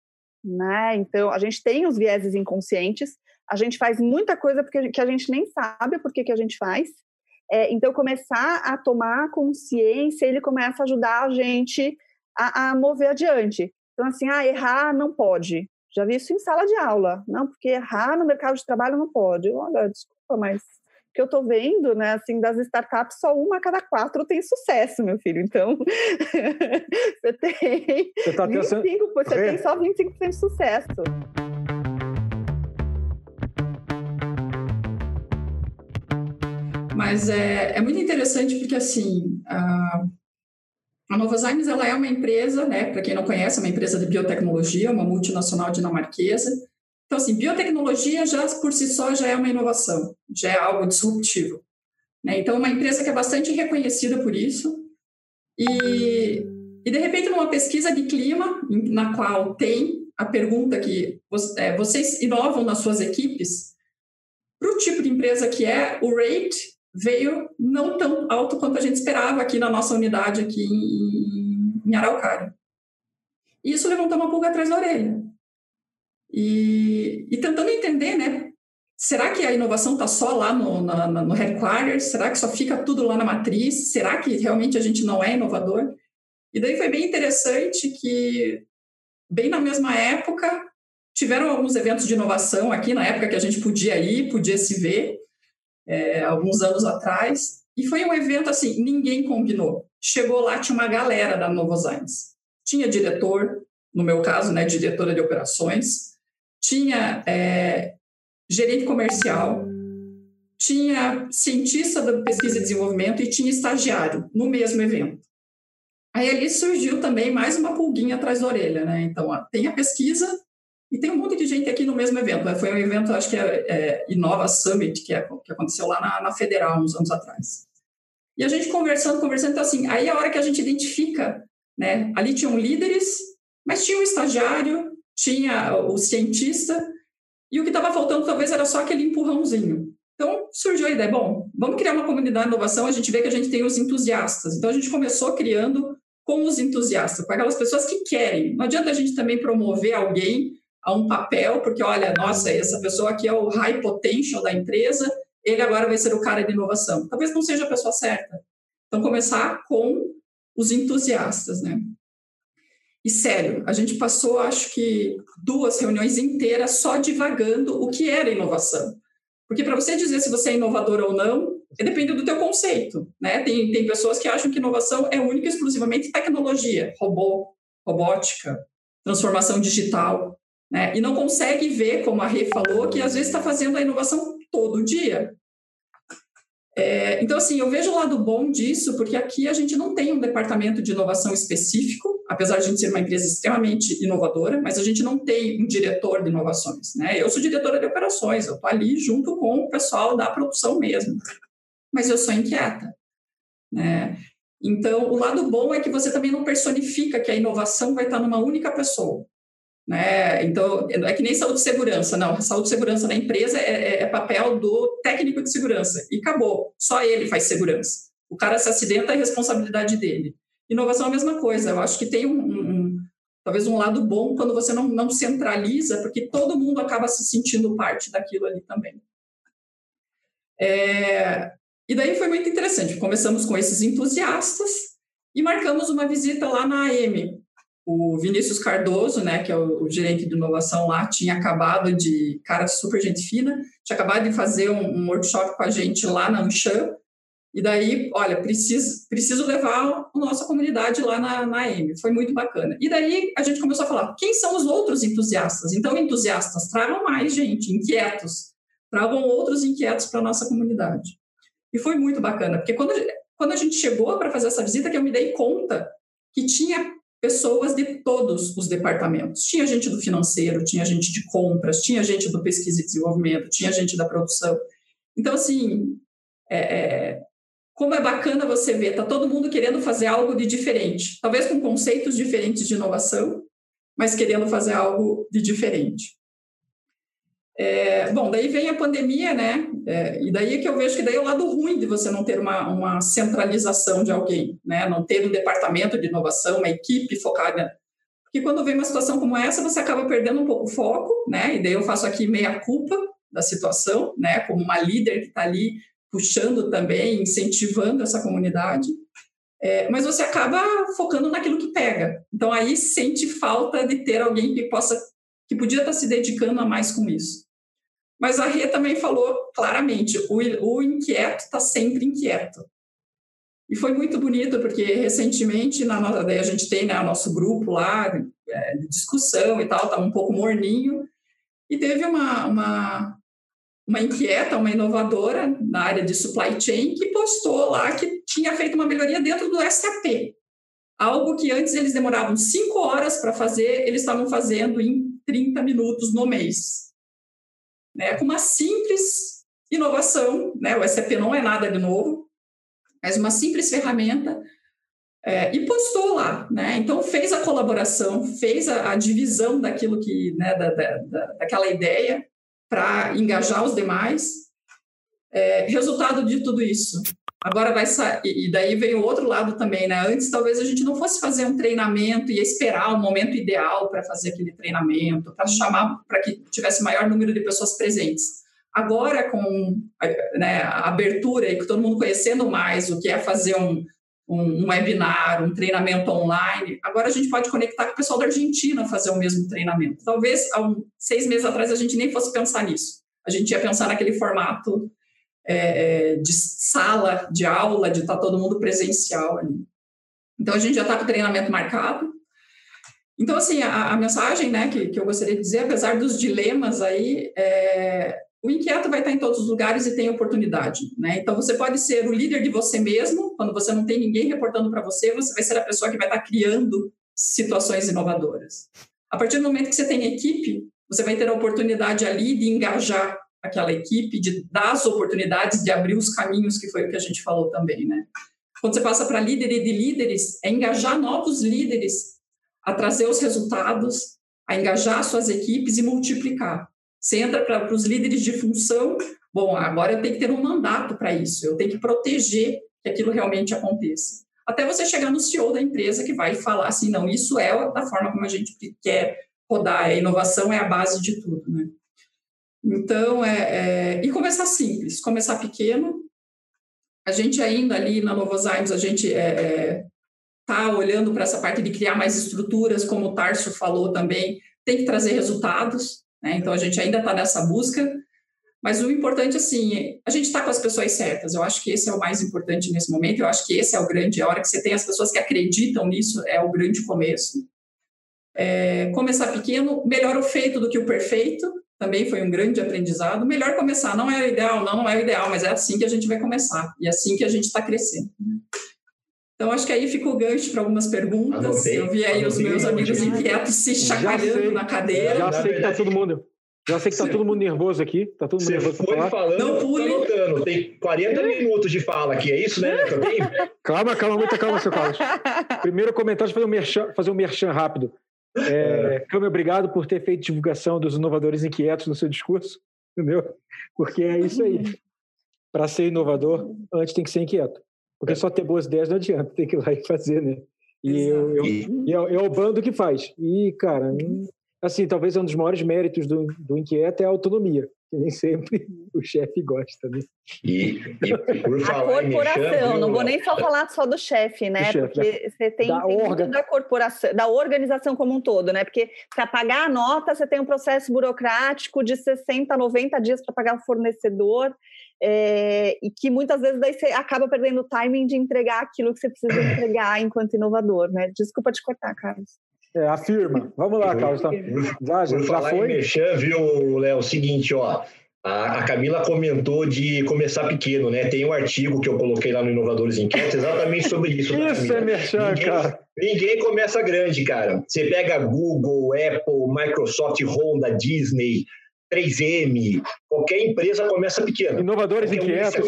né? Então, a gente tem os vieses inconscientes, a gente faz muita coisa porque, que a gente nem sabe por que, que a gente faz. É, então, começar a tomar consciência, ele começa a ajudar a gente a, a mover adiante. Então, assim, ah, errar não pode. Já vi isso em sala de aula. Não, porque errar no mercado de trabalho não pode. Olha, desculpa, mas que eu estou vendo, né, assim, das startups, só uma a cada quatro tem sucesso, meu filho. Então, você tem você, tá 25, você tem só 25% de sucesso. Mas é, é muito interessante porque, assim, a, a Novozymes, ela é uma empresa, né, para quem não conhece, é uma empresa de biotecnologia, uma multinacional dinamarquesa, então, assim, biotecnologia já por si só já é uma inovação, já é algo disruptivo. Né? Então, é uma empresa que é bastante reconhecida por isso. E, e, de repente, numa pesquisa de clima, na qual tem a pergunta que é, vocês inovam nas suas equipes, para o tipo de empresa que é, o rate veio não tão alto quanto a gente esperava aqui na nossa unidade aqui em, em Araucária. E isso levantou uma pulga atrás da orelha. E, e tentando entender, né? Será que a inovação está só lá no, na, no headquarters? Será que só fica tudo lá na matriz? Será que realmente a gente não é inovador? E daí foi bem interessante que, bem na mesma época, tiveram alguns eventos de inovação aqui, na época que a gente podia ir, podia se ver, é, alguns anos atrás. E foi um evento assim, ninguém combinou. Chegou lá, tinha uma galera da Novozymes. Tinha diretor, no meu caso, né, diretora de operações, tinha é, gerente comercial, tinha cientista da pesquisa e desenvolvimento e tinha estagiário no mesmo evento. Aí ali surgiu também mais uma pulguinha atrás da orelha, né? Então, ó, tem a pesquisa e tem um monte de gente aqui no mesmo evento. Foi um evento, acho que é, é Inova Summit, que, é, que aconteceu lá na, na, Federal, uns anos atrás. E a gente conversando, conversando, então assim, aí é a hora que a gente identifica, né? Ali tinham líderes, mas tinha um estagiário, tinha o cientista, e o que estava faltando talvez era só aquele empurrãozinho. Então surgiu a ideia, bom, vamos criar uma comunidade de inovação, a gente vê que a gente tem os entusiastas. Então a gente começou criando com os entusiastas, com aquelas pessoas que querem. Não adianta a gente também promover alguém a um papel, porque olha, nossa, essa pessoa aqui é o high potential da empresa, ele agora vai ser o cara de inovação. Talvez não seja a pessoa certa. Então começar com os entusiastas, né? E sério, a gente passou, acho que, duas reuniões inteiras só divagando o que era inovação. Porque para você dizer se você é inovador ou não, depende do teu conceito. Né? Tem, tem pessoas que acham que inovação é única e exclusivamente tecnologia, robô, robótica, transformação digital. Né? E não consegue ver, como a Rê falou, que às vezes está fazendo a inovação todo dia. É, então, assim, eu vejo o lado bom disso, porque aqui a gente não tem um departamento de inovação específico, apesar de a gente ser uma empresa extremamente inovadora, mas a gente não tem um diretor de inovações. Né? Eu sou diretora de operações, eu estou ali junto com o pessoal da produção mesmo, mas eu sou inquieta. Né? Então, o lado bom é que você também não personifica que a inovação vai estar numa única pessoa. Né? Então, é que nem saúde e segurança, não. Saúde e segurança na empresa é, é, é, papel do técnico de segurança e acabou. Só ele faz segurança. O cara se acidenta, é responsabilidade dele. Inovação é a mesma coisa. Eu acho que tem um, um, talvez um lado bom quando você não, não centraliza, porque todo mundo acaba se sentindo parte daquilo ali também. É, e daí foi muito interessante. Começamos com esses entusiastas e marcamos uma visita lá na AM, o Vinícius Cardoso, né, que é o, o, gerente de inovação lá, tinha acabado de, cara super gente fina, tinha acabado de fazer um, um workshop com a gente lá na Unchan, e daí, olha, preciso, preciso levar a nossa comunidade lá na, na AM. Foi muito bacana. E daí a gente começou a falar, quem são os outros entusiastas? Então, entusiastas, tragam mais gente, inquietos. Tragam outros inquietos para a nossa comunidade. E foi muito bacana, porque quando, quando a gente chegou para fazer essa visita, que eu me dei conta que tinha pessoas de todos os departamentos. Tinha gente do financeiro, tinha gente de compras, tinha gente do pesquisa e desenvolvimento, tinha gente da produção. Então, assim, é, é, como é bacana você ver, tá todo mundo querendo fazer algo de diferente, talvez com conceitos diferentes de inovação, mas querendo fazer algo de diferente. É, bom, daí vem a pandemia, né? É, e daí é que eu vejo que daí é o lado ruim de você não ter uma, uma centralização de alguém, né? Não ter um departamento de inovação, uma equipe focada. Porque quando vem uma situação como essa, você acaba perdendo um pouco o foco, né? E daí eu faço aqui meia culpa da situação, né? Como uma líder que está ali puxando também, incentivando essa comunidade. É, mas você acaba focando naquilo que pega. Então aí sente falta de ter alguém que possa que podia estar se dedicando a mais com isso. Mas a Rê também falou claramente: o, o inquieto está sempre inquieto. E foi muito bonito, porque recentemente, na nossa, a gente tem né, o nosso grupo lá é, de discussão e tal, está um pouco morninho, e teve uma, uma, uma inquieta, uma inovadora na área de supply chain, que postou lá que tinha feito uma melhoria dentro do SAP. Algo que antes eles demoravam cinco horas para fazer, eles estavam fazendo em 30 minutos no mês. Né? Com uma simples inovação, né? o SAP não é nada de novo, mas uma simples ferramenta, é, e postou lá, né? Então fez a colaboração, fez a, a divisão daquilo que, né, da, da, daquela ideia para engajar os demais. É, resultado de tudo isso, Agora vai sair, e daí vem o outro lado também, né? Antes talvez a gente não fosse fazer um treinamento e esperar o momento ideal para fazer aquele treinamento, para chamar para que tivesse maior número de pessoas presentes. Agora, com né, a abertura e com todo mundo conhecendo mais o que é fazer um, um, um, webinar, um treinamento online, agora a gente pode conectar com o pessoal da Argentina fazer o mesmo treinamento. Talvez há um, seis meses atrás a gente nem fosse pensar nisso. A gente ia pensar naquele formato é, é, de sala de aula, de estar tá todo mundo presencial ali. Então, a gente já está com o treinamento marcado. Então, assim, a, a mensagem né, que, que eu gostaria de dizer, apesar dos dilemas aí, é, o inquieto vai estar em todos os lugares e tem oportunidade. Né? Então, você pode ser o líder de você mesmo, quando você não tem ninguém reportando para você, você vai ser a pessoa que vai estar criando situações inovadoras. A partir do momento que você tem equipe, você vai ter a oportunidade ali de engajar aquela equipe, de dar as oportunidades, de abrir os caminhos, que foi o que a gente falou também, né? Quando você passa para líder e de líderes, é engajar novos líderes a trazer os resultados, a engajar suas equipes e multiplicar. Você entra para os líderes de função, bom, agora eu tenho que ter um mandato para isso, eu tenho que proteger que aquilo realmente aconteça. Até você chegar no CEO da empresa que vai falar assim, não, isso é da forma como a gente quer rodar, a inovação é a base de tudo, né? Então, é, é, e começar simples, começar pequeno. A gente ainda ali na Novozymes, a gente está é, está olhando para essa parte de criar mais estruturas, como o Tarso falou também, tem que trazer resultados, né? Então a gente ainda está nessa busca, mas o importante assim, a gente está com as pessoas certas. Eu acho que esse é o mais importante nesse momento. Eu acho que esse é o grande, a hora que você tem as pessoas que acreditam nisso é o grande começo. É, começar pequeno, melhor o feito do que o perfeito. Também foi um grande aprendizado. Melhor começar, não é o ideal, não, não é o ideal, mas é assim que a gente vai começar e é assim que a gente está crescendo. Então, acho que aí fica o gancho para algumas perguntas. Anotei, eu vi aí os meus amigos inquietos se chacoalhando na cadeira. Já sei que está todo mundo. Já sei que está todo mundo nervoso aqui. Tá todo mundo Você nervoso foi falando, não pule. Anotando. Tem 40 minutos de fala aqui, é isso, né? Também? calma, calma, muita calma, seu Carlos. Primeiro comentário, fazer um merchan, fazer um merchan rápido. É, Câmbio, obrigado por ter feito divulgação dos inovadores inquietos no seu discurso, entendeu? Porque é isso aí. Para ser inovador, antes tem que ser inquieto. Porque só ter boas ideias não adianta, tem que ir lá e fazer, né? E, eu, eu, e é, é, o bando que faz. E, cara, assim, talvez um dos maiores méritos do, do inquieto é a autonomia, que nem sempre o chefe gosta, né? E, e por falar a corporação, não vou nem só falar só do chefe, né? Do Porque né? você tem, da, tem orga... da corporação, da organização como um todo, né? Porque para pagar a nota, você tem um processo burocrático de 60, 90 dias para pagar o fornecedor. É, e que muitas vezes daí você acaba perdendo o timing de entregar aquilo que você precisa entregar enquanto inovador, né? Desculpa te cortar, Carlos. É, afirma. Vamos lá, Carlos. Tá. Já, já, já foi? Mexer, viu, Léo? O seguinte, ó. A, Camila comentou de começar pequeno, né? Tem um artigo que eu coloquei lá no Inovadores Inquietos exatamente sobre isso. Tá, isso é merchan, ninguém, cara. Ninguém começa grande, cara. Você pega Google, Apple, Microsoft, Honda, Disney, 3M, qualquer empresa começa pequena. Inovadores inquietos.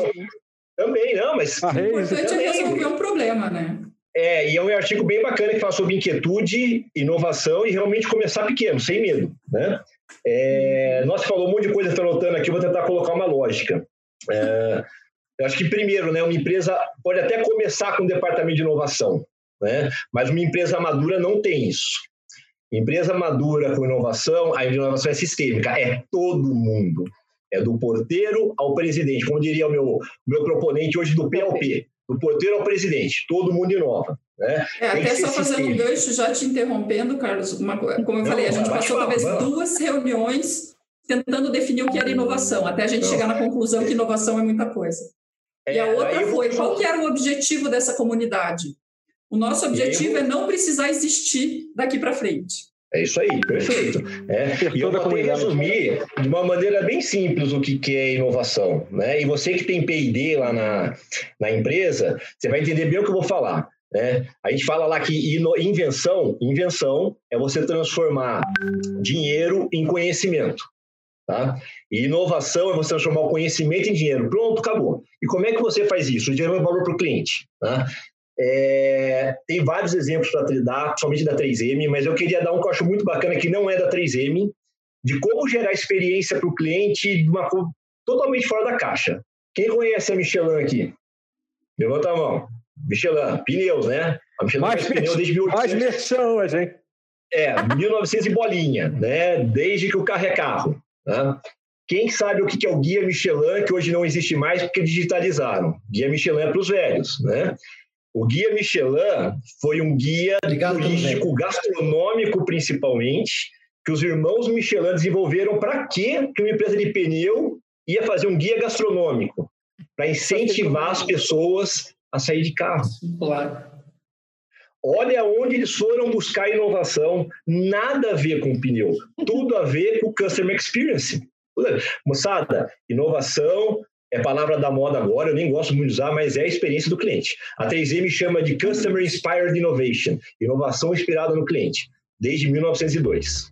Também, não, mas. o importante é resolver um problema, né? É, e é um artigo bem bacana que fala sobre inquietude, inovação e realmente começar pequeno, sem medo. Né? É, nossa, falou um monte de coisa, estou anotando aqui, vou tentar colocar uma lógica. É, eu acho que, primeiro, né, uma empresa pode até começar com um departamento de inovação, né, mas uma empresa madura não tem isso. Empresa madura com inovação, a inovação é sistêmica, é todo mundo. É do porteiro ao presidente, como diria o meu, meu proponente hoje do PLP, do porteiro ao presidente, todo mundo inova. Né? É, até só fazendo um gancho, já te interrompendo, Carlos, uma, como eu Não, falei, a gente passou talvez vamos. duas reuniões tentando definir o que era inovação, até a gente Não. chegar na conclusão que inovação é muita coisa. É, e a outra foi, qual que era o objetivo dessa comunidade? O nosso objetivo é não precisar existir daqui para frente. É isso aí, perfeito. É, e eu vou resumir de uma maneira bem simples o que, que é inovação. Né? E você que tem P&D lá na, na empresa, você vai entender bem o que eu vou falar. Né? A gente fala lá que invenção, invenção é você transformar dinheiro em conhecimento. Tá? E inovação é você transformar o conhecimento em dinheiro. Pronto, acabou. E como é que você faz isso? O dinheiro é valor para o cliente. Tá? É, tem vários exemplos para dar, somente da 3M, mas eu queria dar um que eu acho muito bacana, que não é da 3M, de como gerar experiência para o cliente de uma forma totalmente fora da caixa. Quem conhece a Michelin aqui? Levanta a mão. Michelin, pneus, né? A Michelin mais faz pneus desde 1800. Mais merchan hoje, hein? É, 1900 e bolinha, né? Desde que o carro é carro. Né? Quem sabe o que é o Guia Michelin, que hoje não existe mais porque digitalizaram? Guia Michelin é para os velhos, né? O Guia Michelin foi um guia Obrigado turístico gastronômico, principalmente, que os irmãos Michelin desenvolveram para quê que uma empresa de pneu ia fazer um guia gastronômico? Para incentivar as pessoas a sair de carro. Claro. Olha onde eles foram buscar inovação, nada a ver com pneu, tudo a ver com customer experience. Moçada, inovação é palavra da moda agora, eu nem gosto muito de usar, mas é a experiência do cliente. A 3M chama de Customer Inspired Innovation, inovação inspirada no cliente, desde 1902.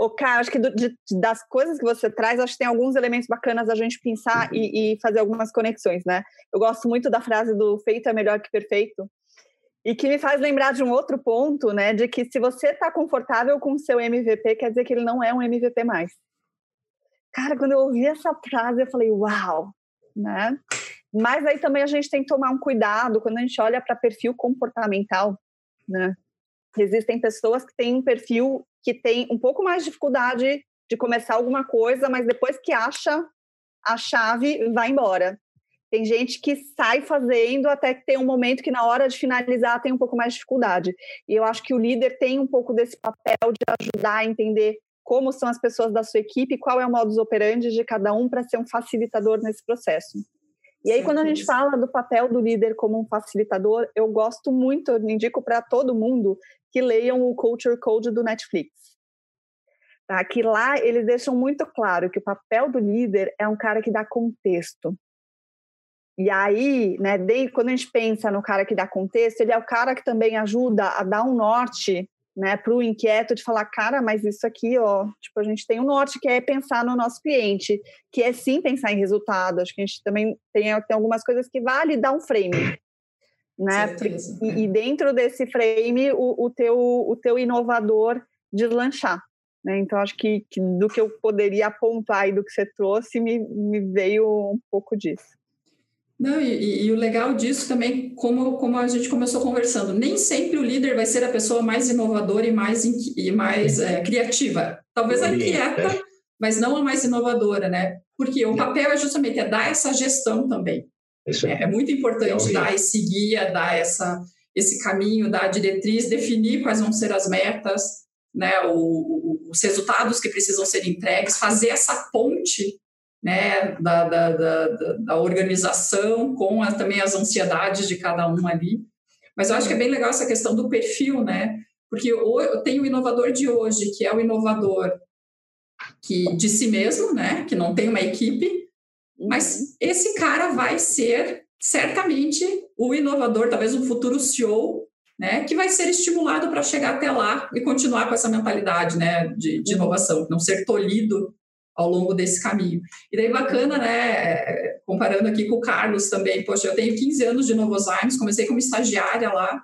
O Caio, acho que do, de, das coisas que você traz, acho que tem alguns elementos bacanas a gente pensar e, e, fazer algumas conexões, né? Eu gosto muito da frase do feito é melhor que perfeito, e que me faz lembrar de um outro ponto, né? De que se você está confortável com o seu MVP, quer dizer que ele não é um MVP mais. Cara, quando eu ouvi essa frase, eu falei, uau, né? Mas aí também a gente tem que tomar um cuidado quando a gente olha para perfil comportamental, né? Existem pessoas que têm um perfil que tem um pouco mais de dificuldade de começar alguma coisa, mas depois que acha a chave, vai embora. Tem gente que sai fazendo até que tem um momento que na hora de finalizar tem um pouco mais de dificuldade. E eu acho que o líder tem um pouco desse papel de ajudar a entender como são as pessoas da sua equipe, qual é o modus operandi de cada um para ser um facilitador nesse processo. E aí, quando a gente fala do papel do líder como um facilitador, eu gosto muito, eu indico para todo mundo que leiam o Culture Code do Netflix. Tá? Que lá eles deixam muito claro que o papel do líder é um cara que dá contexto. E aí, né, quando a gente pensa no cara que dá contexto, ele é o cara que também ajuda a dar um norte né, para o inquieto de falar, cara, mas isso aqui, ó, tipo, a gente tem um norte que é pensar no nosso cliente, que é sim pensar em resultado. Acho que a gente também tem, tem algumas coisas que vale dar um frame. Né? E, e, dentro desse frame, o, o, teu, o teu inovador deslanchar. Né? Então, acho que, que, do que eu poderia apontar e do que você trouxe, me, me veio um pouco disso. Não, e, e, o legal disso também, como, como a gente começou conversando, nem sempre o líder vai ser a pessoa mais inovadora e mais, e mais é, criativa. Talvez a inquieta, é. mas não a mais inovadora, né? Porque o papel é justamente é dar essa gestão também. Isso é, é muito importante dar esse guia, dar essa, esse caminho, dar a diretriz, definir quais vão ser as metas, né? O, o, os resultados que precisam ser entregues, fazer essa ponte né, da, da, da, da organização com a, também as ansiedades de cada um ali. Mas eu acho que é bem legal essa questão do perfil, né? Porque eu tenho o inovador de hoje, que é o inovador que de si mesmo, né? Que não tem uma equipe, mas uhum. esse cara vai ser certamente o inovador, talvez um futuro CEO, né? Que vai ser estimulado para chegar até lá e continuar com essa mentalidade, né? De, de uhum. inovação, não ser tolhido ao longo desse caminho. E daí bacana, né, comparando aqui com o Carlos também, poxa, eu tenho 15 anos de Novozymes, comecei como estagiária lá,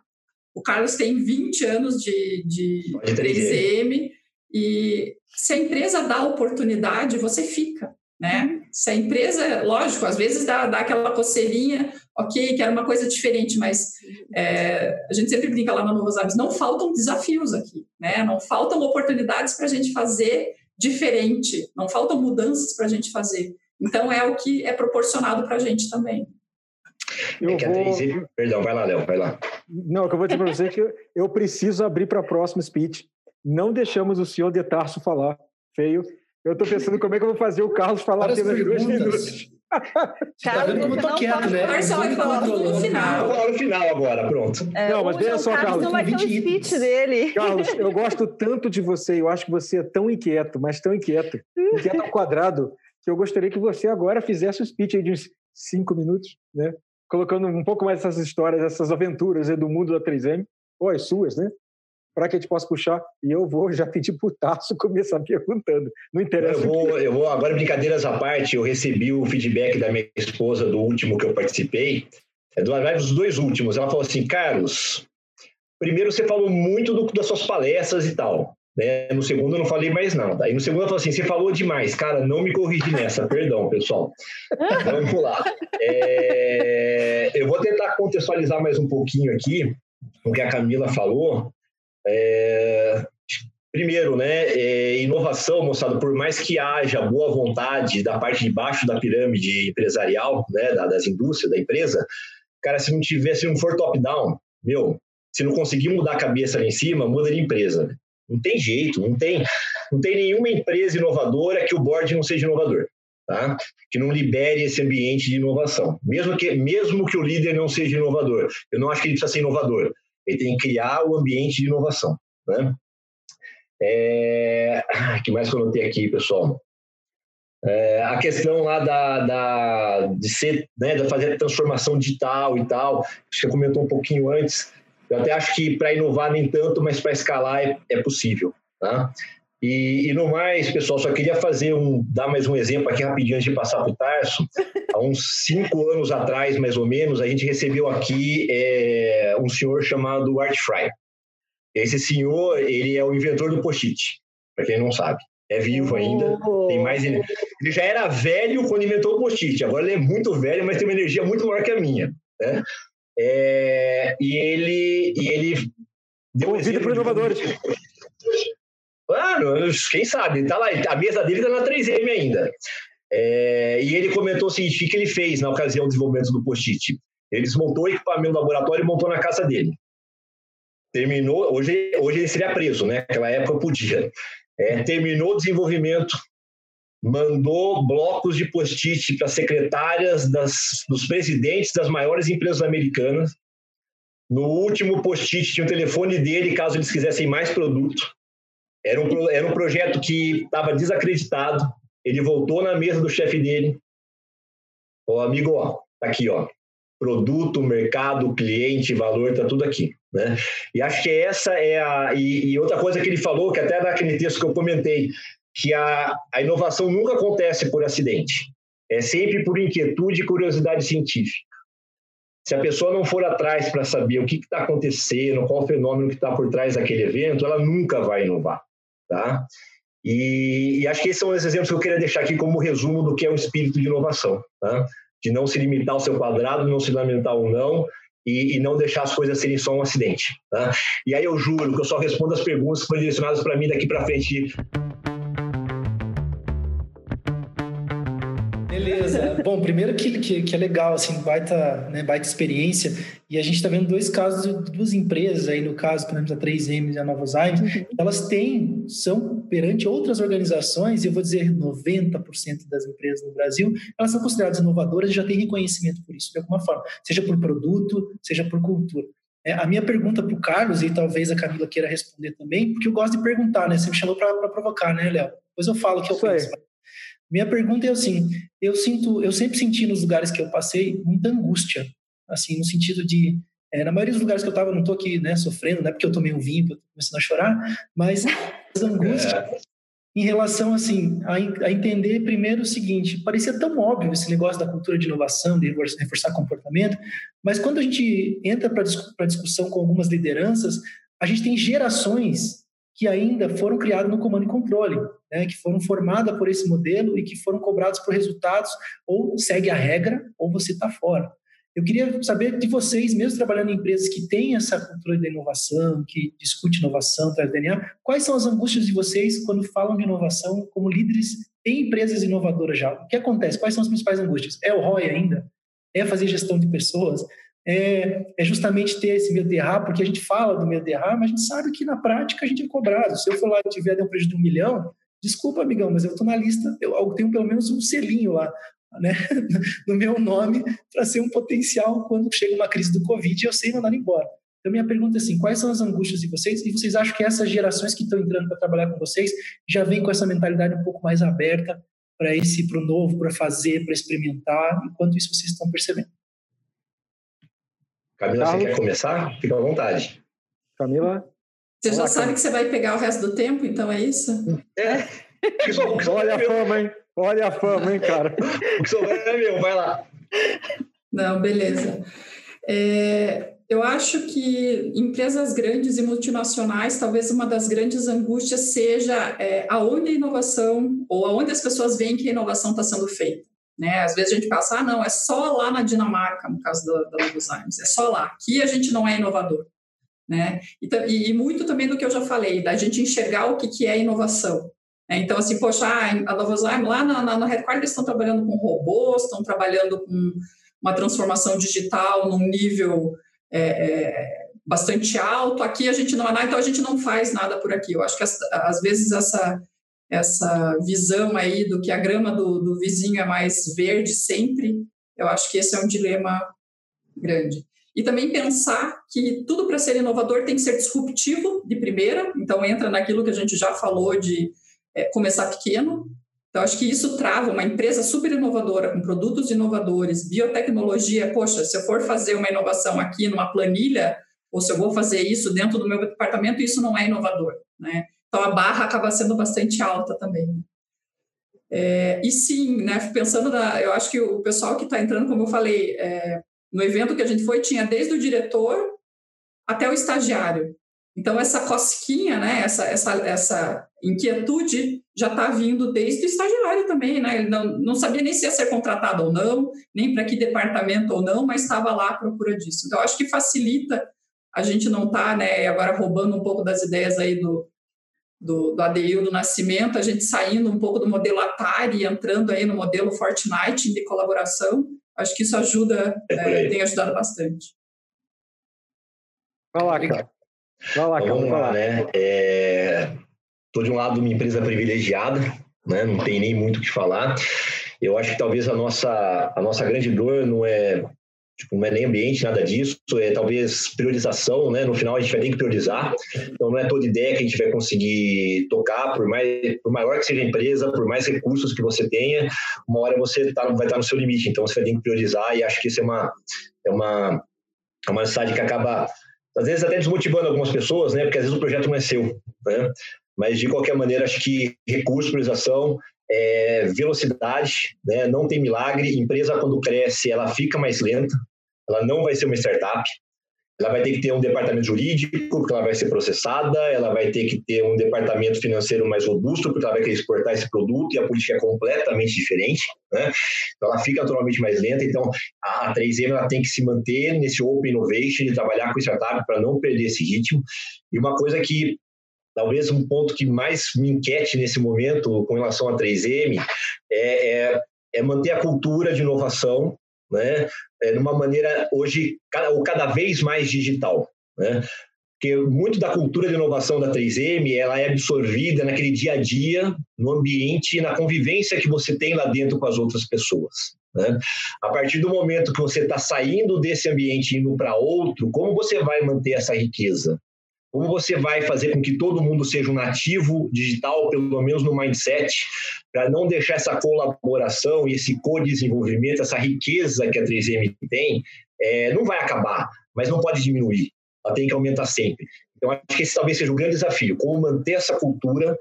o Carlos tem 20 anos de, de 3M, e se a empresa dá oportunidade, você fica, né? Se a empresa, lógico, às vezes dá, dá aquela coceirinha, ok, que era uma coisa diferente, mas é, a gente sempre brinca lá na Novozymes, não faltam desafios aqui, né? Não faltam oportunidades para a gente fazer diferente, não faltam mudanças para a gente fazer. Então, é o que é proporcionado para a gente também. Eu é vou... Perdão, vai lá, Léo, vai lá. Não, o que eu vou dizer para você é que eu preciso abrir para a próxima speech. Não deixamos o senhor de Tarso falar. Feio. Eu estou pensando como é que eu vou fazer o Carlos falar apenas dois minutos. Tá vendo como eu tô quieto, né? Carlos vai falar no final. Vou no final agora, pronto. É, não, mas veja só, Carlos. Não vai ter o speech dele. Carlos, eu gosto tanto de você, eu acho que você é tão inquieto, mas tão inquieto, inquieto ao quadrado, que eu gostaria que você agora fizesse o speech aí de uns cinco minutos, né? Colocando um pouco mais essas histórias, essas aventuras do mundo da 3M, ou as suas, né? Para que a gente possa puxar. E eu vou já pedir para o Tasso começar perguntando. Não interessa. Eu vou, eu vou, agora, brincadeiras à parte, eu recebi o feedback da minha esposa do último que eu participei, é do dos dois últimos. Ela falou assim: Carlos, primeiro você falou muito do, das suas palestras e tal. Né? No segundo eu não falei mais nada. Aí no segundo ela falou assim: você falou demais, cara, não me corrigi nessa, perdão, pessoal. Vamos lá. É, eu vou tentar contextualizar mais um pouquinho aqui o que a Camila falou, é, primeiro, né, é, inovação, moçada, por mais que haja boa vontade da parte de baixo da pirâmide empresarial, né, das indústrias, da empresa, cara, se não tivesse, se não for top-down, meu, se não conseguir mudar a cabeça lá em cima, muda de empresa. Não tem jeito, não tem, não tem nenhuma empresa inovadora que o board não seja inovador. Tá? que não libere esse ambiente de inovação. Mesmo que, mesmo que o líder não seja inovador, eu não acho que ele precisa ser inovador, ele tem que criar o ambiente de inovação. Né? É... Ah, que mais que eu notei aqui, pessoal? É, a questão lá da, da, de ser, né, de fazer a transformação digital e tal, acho que você comentou um pouquinho antes. Eu até acho que para inovar nem tanto, mas para escalar é, é possível. Tá? E, e, no mais, pessoal, só queria fazer um, dar mais um exemplo aqui rapidinho antes de passar para o Tarso. Há uns cinco anos atrás, mais ou menos, a gente recebeu aqui é, um senhor chamado Art Fry. Esse senhor, ele é o inventor do post-it, para quem não sabe. É vivo ainda, tem mais ele já era velho quando inventou o post-it. Agora ele é muito velho, mas tem uma energia muito maior que a minha, né? É, e ele e ele deu vida para inovadores. Claro, quem sabe, tá lá, a mesa dele tá na 3M ainda. É, e ele comentou o seguinte: o que ele fez na ocasião do desenvolvimento do post-it? Ele desmontou o equipamento do laboratório e montou na casa dele. Terminou, hoje, hoje ele seria preso, né? Naquela época podia. É, terminou o desenvolvimento, mandou blocos de post-it para secretárias das, dos presidentes das maiores empresas americanas. No último post-it tinha o telefone dele, caso eles quisessem mais produto. Era um, era um projeto que estava desacreditado. Ele voltou na mesa do chefe dele. Ó, amigo, ó, tá aqui, ó. Produto, mercado, cliente, valor, tá tudo aqui. Né? E acho que essa é a. E, e outra coisa que ele falou, que até naquele texto que eu comentei, que a, a inovação nunca acontece por acidente. É sempre por inquietude e curiosidade científica. Se a pessoa não for atrás para saber o que está acontecendo, qual o fenômeno que está por trás daquele evento, ela nunca vai inovar. Tá? E, e, acho que esses são os exemplos que eu queria deixar aqui como resumo do que é o espírito de inovação. Tá? De não se limitar ao seu quadrado, não se lamentar ou não, e, e, não deixar as coisas serem só um acidente. Tá? E aí eu juro que eu só respondo as perguntas que foram direcionadas para mim daqui para frente. Beleza. Bom, primeiro que, que, que, é legal, assim, baita, né, baita experiência. E a gente está vendo dois casos de duas empresas aí, no caso, por exemplo, a 3M e a Nova Zymes, uhum. elas têm, são perante outras organizações, e eu vou dizer 90% das empresas no Brasil, elas são consideradas inovadoras e já têm reconhecimento por isso, de alguma forma, seja por produto, seja por cultura. É, a minha pergunta para o Carlos, e talvez a Camila queira responder também, porque eu gosto de perguntar, né? Você me chamou para provocar, né, Léo? Depois eu falo o que eu penso. Minha pergunta é assim: eu sinto, eu sempre senti nos lugares que eu passei muita angústia, assim, no sentido de, é, na maioria dos lugares que eu estava, não estou aqui, né, sofrendo, não é porque eu tomei um vinho, estou começando a chorar, mas angústia em relação, assim, a, a, entender primeiro o seguinte: parecia tão óbvio esse negócio da cultura de inovação, de reforçar comportamento, mas quando a gente entra para a discussão com algumas lideranças, a gente tem gerações que ainda foram criadas no comando e controle, né, que foram formadas por esse modelo e que foram cobrados por resultados, ou segue a regra, ou você está fora. Eu queria saber de vocês, mesmo trabalhando em empresas que têm essa cultura de inovação, que discute inovação, traz DNA, quais são as angústias de vocês quando falam de inovação como líderes em empresas inovadoras já? O que acontece? Quais são as principais angústias? É o ROI ainda? É fazer gestão de pessoas? É, é, justamente ter esse medo de errar, porque a gente fala do medo de errar, mas a gente sabe que na prática a gente é cobrado. Se eu for lá e tiver um prejuízo de um milhão, desculpa, amigão, mas eu estou na lista, eu, eu, tenho pelo menos um selinho lá, né, no meu nome, para ser um potencial quando chega uma crise do Covid e eu sei mandar embora. Então, minha pergunta é assim: quais são as angústias de vocês? E vocês acham que essas gerações que estão entrando para trabalhar com vocês já vêm com essa mentalidade um pouco mais aberta para esse, para o novo, para fazer, para experimentar? Enquanto isso, vocês estão percebendo? Camila, Carlos. você quer começar? Fica à vontade. Camila? Você já sabe que você vai pegar o resto do tempo, então é isso? É. Olha a fama, hein? Olha a fama, hein, cara? o que souber é meu, vai lá. Não, beleza. É, eu acho que empresas grandes e multinacionais, talvez uma das grandes angústias seja é, aonde a inovação, ou aonde as pessoas veem que a inovação está sendo feita. Né? Às vezes a gente pensa, ah, não, é só lá na Dinamarca, no caso da, da Alzheimer's, é só lá. Aqui a gente não é inovador. Né? E, e, muito também do que eu já falei, da gente enxergar o que, que é inovação. Né? Então, assim, poxa, ah, a Novozymes lá na, na, no headquarter estão trabalhando com robôs, estão trabalhando com uma transformação digital num nível é, é, bastante alto. Aqui a gente não é nada, então a gente não faz nada por aqui. Eu acho que às vezes essa essa visão aí do que a grama do, do vizinho é mais verde sempre, eu acho que esse é um dilema grande. E também pensar que tudo para ser inovador tem que ser disruptivo de primeira, então entra naquilo que a gente já falou de é, começar pequeno. Então, acho que isso trava uma empresa super inovadora, com produtos inovadores, biotecnologia. Poxa, se eu for fazer uma inovação aqui numa planilha, ou se eu vou fazer isso dentro do meu departamento, isso não é inovador. Né? Então a barra acaba sendo bastante alta também. Né? É, e sim, né, pensando na, eu acho que o pessoal que está entrando, como eu falei, é, no evento que a gente foi, tinha desde o diretor até o estagiário. Então essa cosquinha, né, essa, essa, essa inquietude já está vindo desde o estagiário também, né? Ele não, não sabia nem se ia ser contratado ou não, nem para que departamento ou não, mas estava lá à procura disso. Então acho que facilita a gente não estar, tá, né, agora roubando um pouco das ideias aí do, do, do Nascimento, a gente saindo um pouco do modelo Atari e entrando aí no modelo Fortnite de colaboração, acho que isso ajuda, é, é tem ajudado bastante. Vai lá, cara. Vai lá, cara. Vamos lá, né? Estou é... de um lado uma empresa privilegiada, né? não tem nem muito o que falar. Eu acho que talvez a nossa, a nossa grande dor não é tipo, não é nem ambiente, nada disso, é talvez priorização, né? No final a gente vai ter que priorizar, então não é toda ideia que a gente vai conseguir tocar, por, mais, por maior que seja a empresa, por mais recursos que você tenha, uma hora você tá, vai estar no seu limite, então você vai ter que priorizar e acho que isso é uma, é uma, é uma necessidade que acaba, às vezes até desmotivando algumas pessoas, né? Porque às vezes o projeto não é seu, né? Mas de qualquer maneira, acho que recurso, priorização, é, velocidade, né? não tem milagre. Empresa, quando cresce, ela fica mais lenta, ela não vai ser uma startup. Ela vai ter que ter um departamento jurídico, porque ela vai ser processada, ela vai ter que ter um departamento financeiro mais robusto, porque ela vai querer exportar esse produto e a política é completamente diferente. Né? Então, ela fica naturalmente mais lenta. Então, a 3M ela tem que se manter nesse open innovation, de trabalhar com startup para não perder esse ritmo. E uma coisa que talvez um ponto que mais me inquiete nesse momento com relação a 3M é, é, é manter a cultura de inovação, né, é, de uma maneira hoje cada, ou cada vez mais digital, né? Porque muito da cultura de inovação da 3M ela é absorvida naquele dia a dia, no ambiente, na convivência que você tem lá dentro com as outras pessoas. Né? A partir do momento que você está saindo desse ambiente e indo para outro, como você vai manter essa riqueza? Como você vai fazer com que todo mundo seja um nativo digital, pelo menos no mindset, para não deixar essa colaboração e esse co-desenvolvimento, essa riqueza que a 3M tem, é, não vai acabar, mas não pode diminuir. Ela tem que aumentar sempre. Então, acho que esse talvez seja o grande desafio, como manter essa cultura,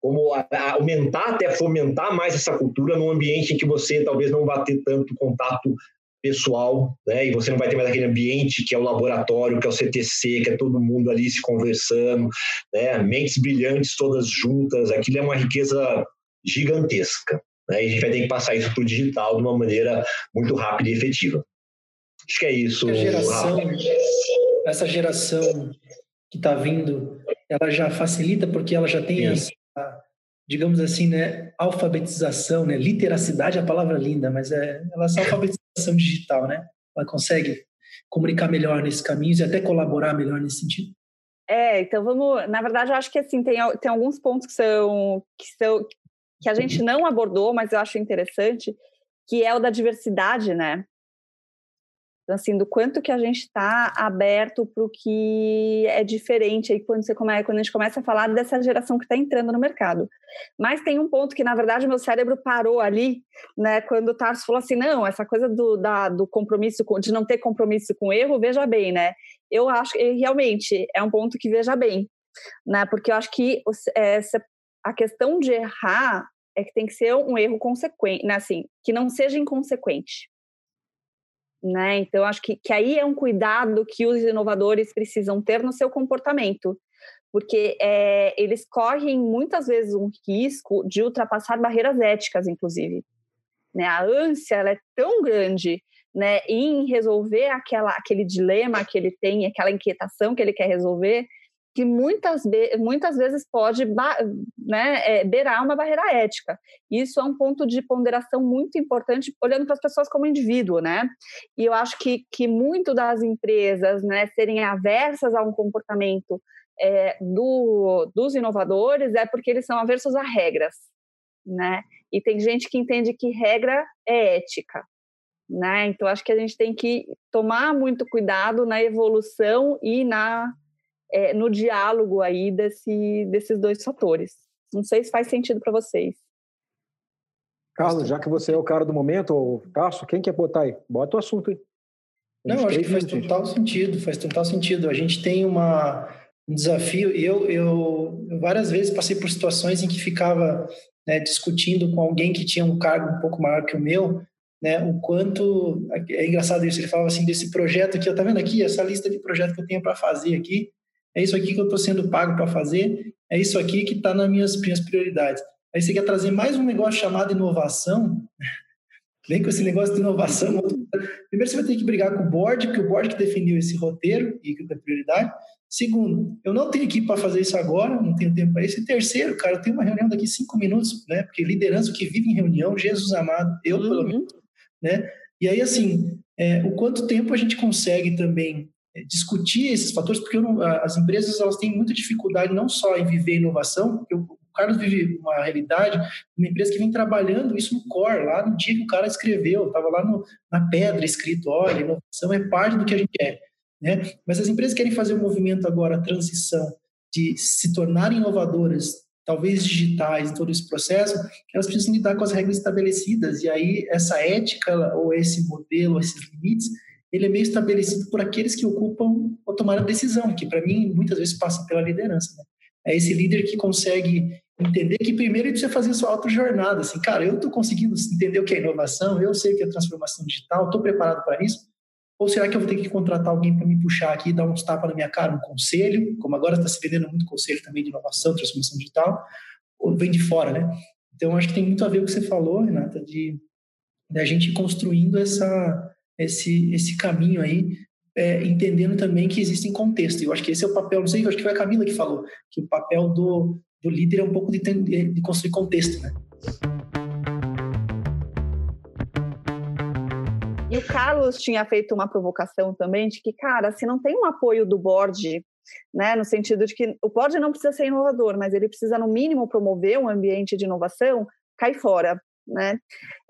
como aumentar até fomentar mais essa cultura num ambiente em que você talvez não vá ter tanto contato pessoal, né? E você não vai ter mais aquele ambiente que é o laboratório, que é o CTC, que é todo mundo ali se conversando, né? Mentes brilhantes todas juntas, aquilo é uma riqueza gigantesca, né? E a gente vai ter que passar isso para o digital de uma maneira muito rápida e efetiva. Acho que é isso. Essa geração, essa geração que está vindo, ela já facilita porque ela já tem essa digamos assim, né, alfabetização, né, literacidade é a palavra linda, mas é ela é alfabetização digital, né? Ela consegue comunicar melhor nesse caminho e até colaborar melhor nesse sentido. É, então vamos, na verdade, eu acho que assim tem, tem alguns pontos que são que são que a gente não abordou, mas eu acho interessante, que é o da diversidade, né? Então, assim, do quanto que a gente está aberto para o que é diferente aí quando, você come, quando a gente começa a falar dessa geração que está entrando no mercado. Mas tem um ponto que, na verdade, meu cérebro parou ali, né? Quando o Tarso falou assim, não, essa coisa do, da, do compromisso, com, de não ter compromisso com erro, veja bem, né? Eu acho que realmente é um ponto que veja bem, né? Porque eu acho que a questão de errar é que tem que ser um erro consequente, né? Assim, que não seja inconsequente né? Então, acho que, que aí é um cuidado que os inovadores precisam ter no seu comportamento, porque é, eles correm muitas vezes um risco de ultrapassar barreiras éticas, inclusive. Né? A ânsia ela é tão grande né, em resolver aquela, aquele dilema que ele tem, aquela inquietação que ele quer resolver, que muitas, muitas vezes pode né, é, beirar uma barreira ética. Isso é um ponto de ponderação muito importante, olhando para as pessoas como indivíduo, né? E eu acho que, que muito das empresas né, serem aversas a um comportamento é, do, dos inovadores é porque eles são aversos a regras, né? E tem gente que entende que regra é ética, né? Então acho que a gente tem que tomar muito cuidado na evolução e na é, no diálogo aí desse, desses dois fatores. Não sei se faz sentido para vocês. Carlos, já que você é o cara do momento, ou Tarso, quem quer botar aí? Bota o assunto aí. Não, acho que faz total sentido, faz total sentido. A gente tem uma, um desafio, eu, eu, eu, várias vezes passei por situações em que ficava né, discutindo com alguém que tinha um cargo um pouco maior que o meu, né, o quanto é engraçado isso, ele falava assim desse projeto aqui, eu tá vendo aqui essa lista de projetos que eu tenho para fazer aqui, é isso aqui que eu estou sendo pago para fazer, é isso aqui que está nas minhas, minhas prioridades. Aí você quer trazer mais um negócio chamado inovação, vem com esse negócio de inovação. Primeiro, você vai ter que brigar com o board, porque o board que definiu esse roteiro e que é prioridade. Segundo, eu não tenho equipe para fazer isso agora, não tenho tempo para isso. E terceiro, cara, eu tenho uma reunião daqui cinco minutos, né? Porque liderança que vive em reunião, Jesus amado, eu uhum. pelo menos, né? E aí, assim, é, o quanto tempo a gente consegue também discutir esses fatores, porque não, as empresas elas têm muita dificuldade não só em viver inovação, porque o Carlos vive uma realidade, uma empresa que vem trabalhando isso no core, lá no dia que o cara escreveu, estava lá no, na pedra escrito, olha, inovação é parte do que a gente quer. Né? Mas as empresas querem fazer um movimento agora, a transição de se tornarem inovadoras, talvez digitais, em todo esse processo, elas precisam lidar com as regras estabelecidas. E aí, essa ética, ou esse modelo, esses limites, ele é meio estabelecido por aqueles que ocupam ou tomar a decisão, que para mim muitas vezes passa pela liderança. Né? É esse líder que consegue entender que primeiro ele precisa fazer sua auto-jornada. Assim, cara, eu estou conseguindo entender o que é inovação, eu sei o que é transformação digital, estou preparado para isso. Ou será que eu vou ter que contratar alguém para me puxar aqui, dar uns tapas na minha cara, um conselho, como agora está se vendendo muito conselho também de inovação, transformação digital, ou vem de fora, né? Então, acho que tem muito a ver com o que você falou, Renata, de, a gente construindo essa, esse, esse caminho aí, é, entendendo também que existem contextos. Eu acho que esse é o papel, não sei, eu acho que foi a Camila que falou, que o papel do, do líder é um pouco de, de construir contexto, né? E o Carlos tinha feito uma provocação também de que, cara, se não tem um apoio do board, né, no sentido de que o board não precisa ser inovador, mas ele precisa, no mínimo, promover um ambiente de inovação, cai fora. Né?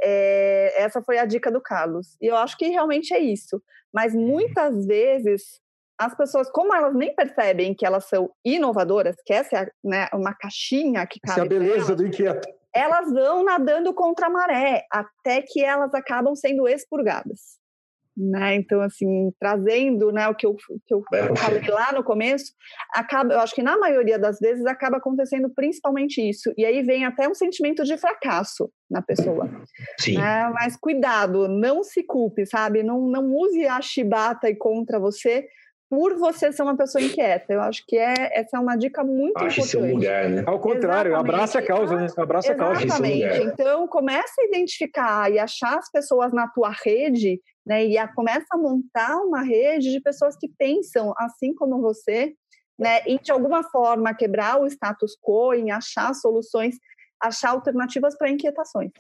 É, essa foi a dica do Carlos. E eu acho que realmente é isso. Mas muitas vezes as pessoas, como elas nem percebem que elas são inovadoras, que essa é né, uma caixinha que cabe. Essa é a beleza elas, do inquieto elas vão nadando contra a maré até que elas acabam sendo expurgadas. Né? Então, assim, trazendo né, o que eu, que eu falei lá no começo, acaba, eu acho que na maioria das vezes acaba acontecendo principalmente isso. E aí vem até um sentimento de fracasso na pessoa. Sim. Né? Mas cuidado, não se culpe, sabe? Não, não use a chibata e contra você, por você ser uma pessoa inquieta. Eu acho que é, essa é uma dica muito Acho importante. Seu lugar, né? Ao contrário, abraça a causa, né? Abraça Exatamente. a causa. Exatamente. Então, começa a identificar e achar as pessoas na tua rede, né? E a, começa a montar uma rede de pessoas que pensam assim como você, né? E de alguma forma quebrar o status quo, em achar soluções, achar alternativas para inquietações.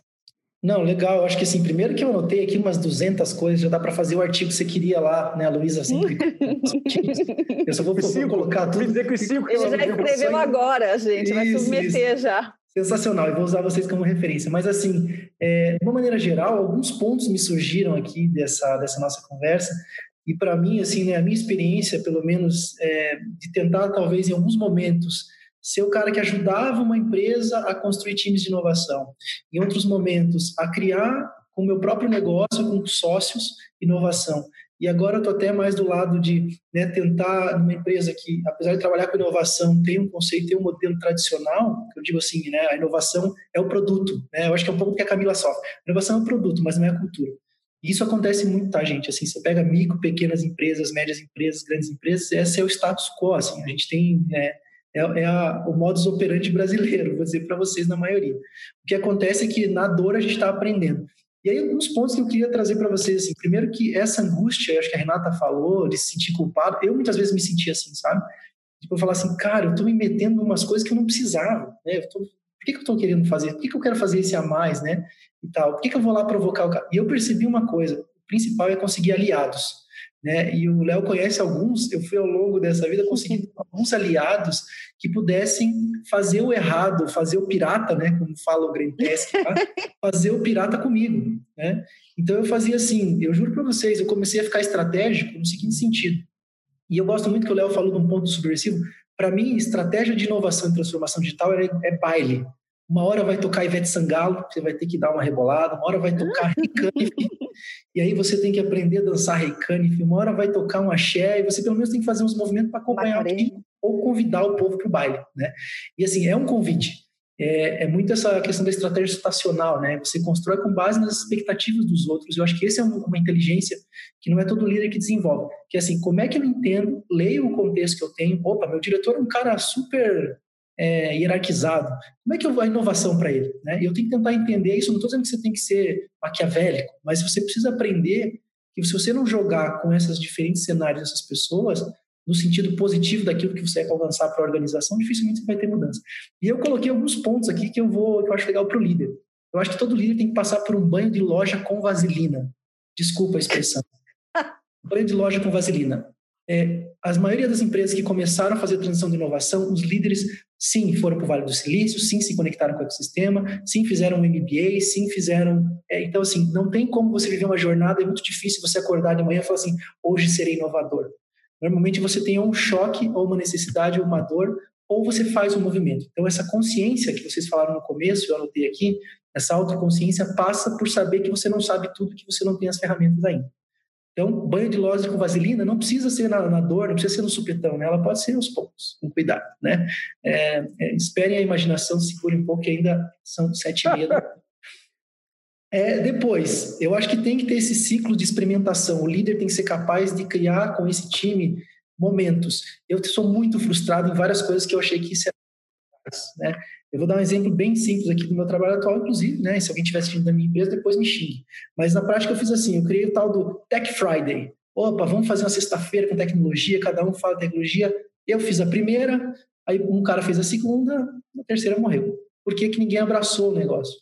Não, legal. Acho que assim, primeiro que eu anotei aqui umas 200 coisas, já dá para fazer o artigo que você queria lá, né, Luísa? Sempre. eu só vou, vou colocar tudo. dizer que os cinco Ele já escreveu agora, gente, isso, vai submeter isso. já. Sensacional, eu vou usar vocês como referência. Mas, assim, é, de uma maneira geral, alguns pontos me surgiram aqui dessa, dessa nossa conversa. E, para mim, assim, né, a minha experiência, pelo menos, é, de tentar, talvez, em alguns momentos, ser o cara que ajudava uma empresa a construir times de inovação. Em outros momentos, a criar com o meu próprio negócio, com sócios, inovação. E agora eu estou até mais do lado de né, tentar, numa empresa que, apesar de trabalhar com inovação, tem um conceito, tem um modelo tradicional, que eu digo assim, né, a inovação é o produto. Né? Eu acho que é um pouco que a Camila sofre. A inovação é o produto, mas não é a cultura. E isso acontece muito, tá, gente? Assim, você pega micro, pequenas empresas, médias empresas, grandes empresas, esse é o status quo. Assim, a gente tem né, é, é a, o modus operandi brasileiro, vou dizer para vocês na maioria. O que acontece é que na dor a gente está aprendendo. E aí, alguns pontos que eu queria trazer para vocês. Assim, primeiro, que essa angústia, acho que a Renata falou, de se sentir culpado, eu muitas vezes me sentia assim, sabe? Tipo, eu falar assim, cara, eu estou me metendo em umas coisas que eu não precisava, né? Tô, por que, que eu estou querendo fazer? Por que, que eu quero fazer esse a mais, né? E tal. Por que, que eu vou lá provocar o cara? E eu percebi uma coisa: o principal é conseguir aliados né? E o Léo conhece alguns, eu fui ao longo dessa vida conseguindo alguns aliados que pudessem fazer o errado, fazer o pirata, né? Como fala o Grantesque, tá? fazer o pirata comigo, né? Então eu fazia assim, eu juro para vocês, eu comecei a ficar estratégico no seguinte sentido. E eu gosto muito que o Léo falou de um ponto subversivo. Para mim, estratégia de inovação e transformação digital é, é baile. Uma hora vai tocar Ivete Sangalo, você vai ter que dar uma rebolada. Uma hora vai tocar Ricane, e aí você tem que aprender a dançar Ricane. Uma hora vai tocar um axé, e você pelo menos tem que fazer uns movimentos para acompanhar o ou convidar o povo para o baile, né? E assim, é um convite. É, é, muito essa questão da estratégia estacional, né? Você constrói com base nas expectativas dos outros. Eu acho que esse é uma inteligência que não é todo líder que desenvolve. Que é assim, como é que eu entendo, leio o contexto que eu tenho. Opa, meu diretor é um cara super é, hierarquizado. Como é que eu vou a inovação para ele? Né? Eu tenho que tentar entender isso. Não estou dizendo que você tem que ser maquiavélico, mas você precisa aprender que se você não jogar com esses diferentes cenários dessas pessoas, no sentido positivo daquilo que você quer alcançar para a organização, dificilmente você vai ter mudança. E eu coloquei alguns pontos aqui que eu vou que eu acho legal para o líder. Eu acho que todo líder tem que passar por um banho de loja com vaselina. Desculpa a expressão. banho de loja com vaselina. É, as maioria das empresas que começaram a fazer transição de inovação, os líderes, sim, foram para o Vale do Silício, sim, se conectaram com o ecossistema, sim, fizeram um MBA, sim, fizeram... É, então, assim, não tem como você viver uma jornada, é muito difícil você acordar de manhã e falar assim, hoje serei inovador. Normalmente você tem um choque, ou uma necessidade, ou uma dor, ou você faz um movimento. Então, essa consciência que vocês falaram no começo, eu anotei aqui, essa autoconsciência passa por saber que você não sabe tudo, que você não tem as ferramentas ainda. Então, banho de loja com vaselina não precisa ser na, na, dor, não precisa ser no supetão, né? Ela pode ser aos poucos, com cuidado, né? É, é, esperem a imaginação, segurem um pouco, que ainda são sete e meia. É, depois, eu acho que tem que ter esse ciclo de experimentação. O líder tem que ser capaz de criar com esse time momentos. Eu sou muito frustrado em várias coisas que eu achei que isso era, né? Eu vou dar um exemplo bem simples aqui do meu trabalho atual, inclusive, né? Se alguém estiver assistindo da minha empresa, depois me xingue. Mas na prática eu fiz assim, eu criei o tal do Tech Friday. Opa, vamos fazer uma sexta-feira com tecnologia, cada um fala tecnologia. Eu fiz a primeira, aí um cara fez a segunda, a terceira morreu. Por que, que ninguém abraçou o negócio?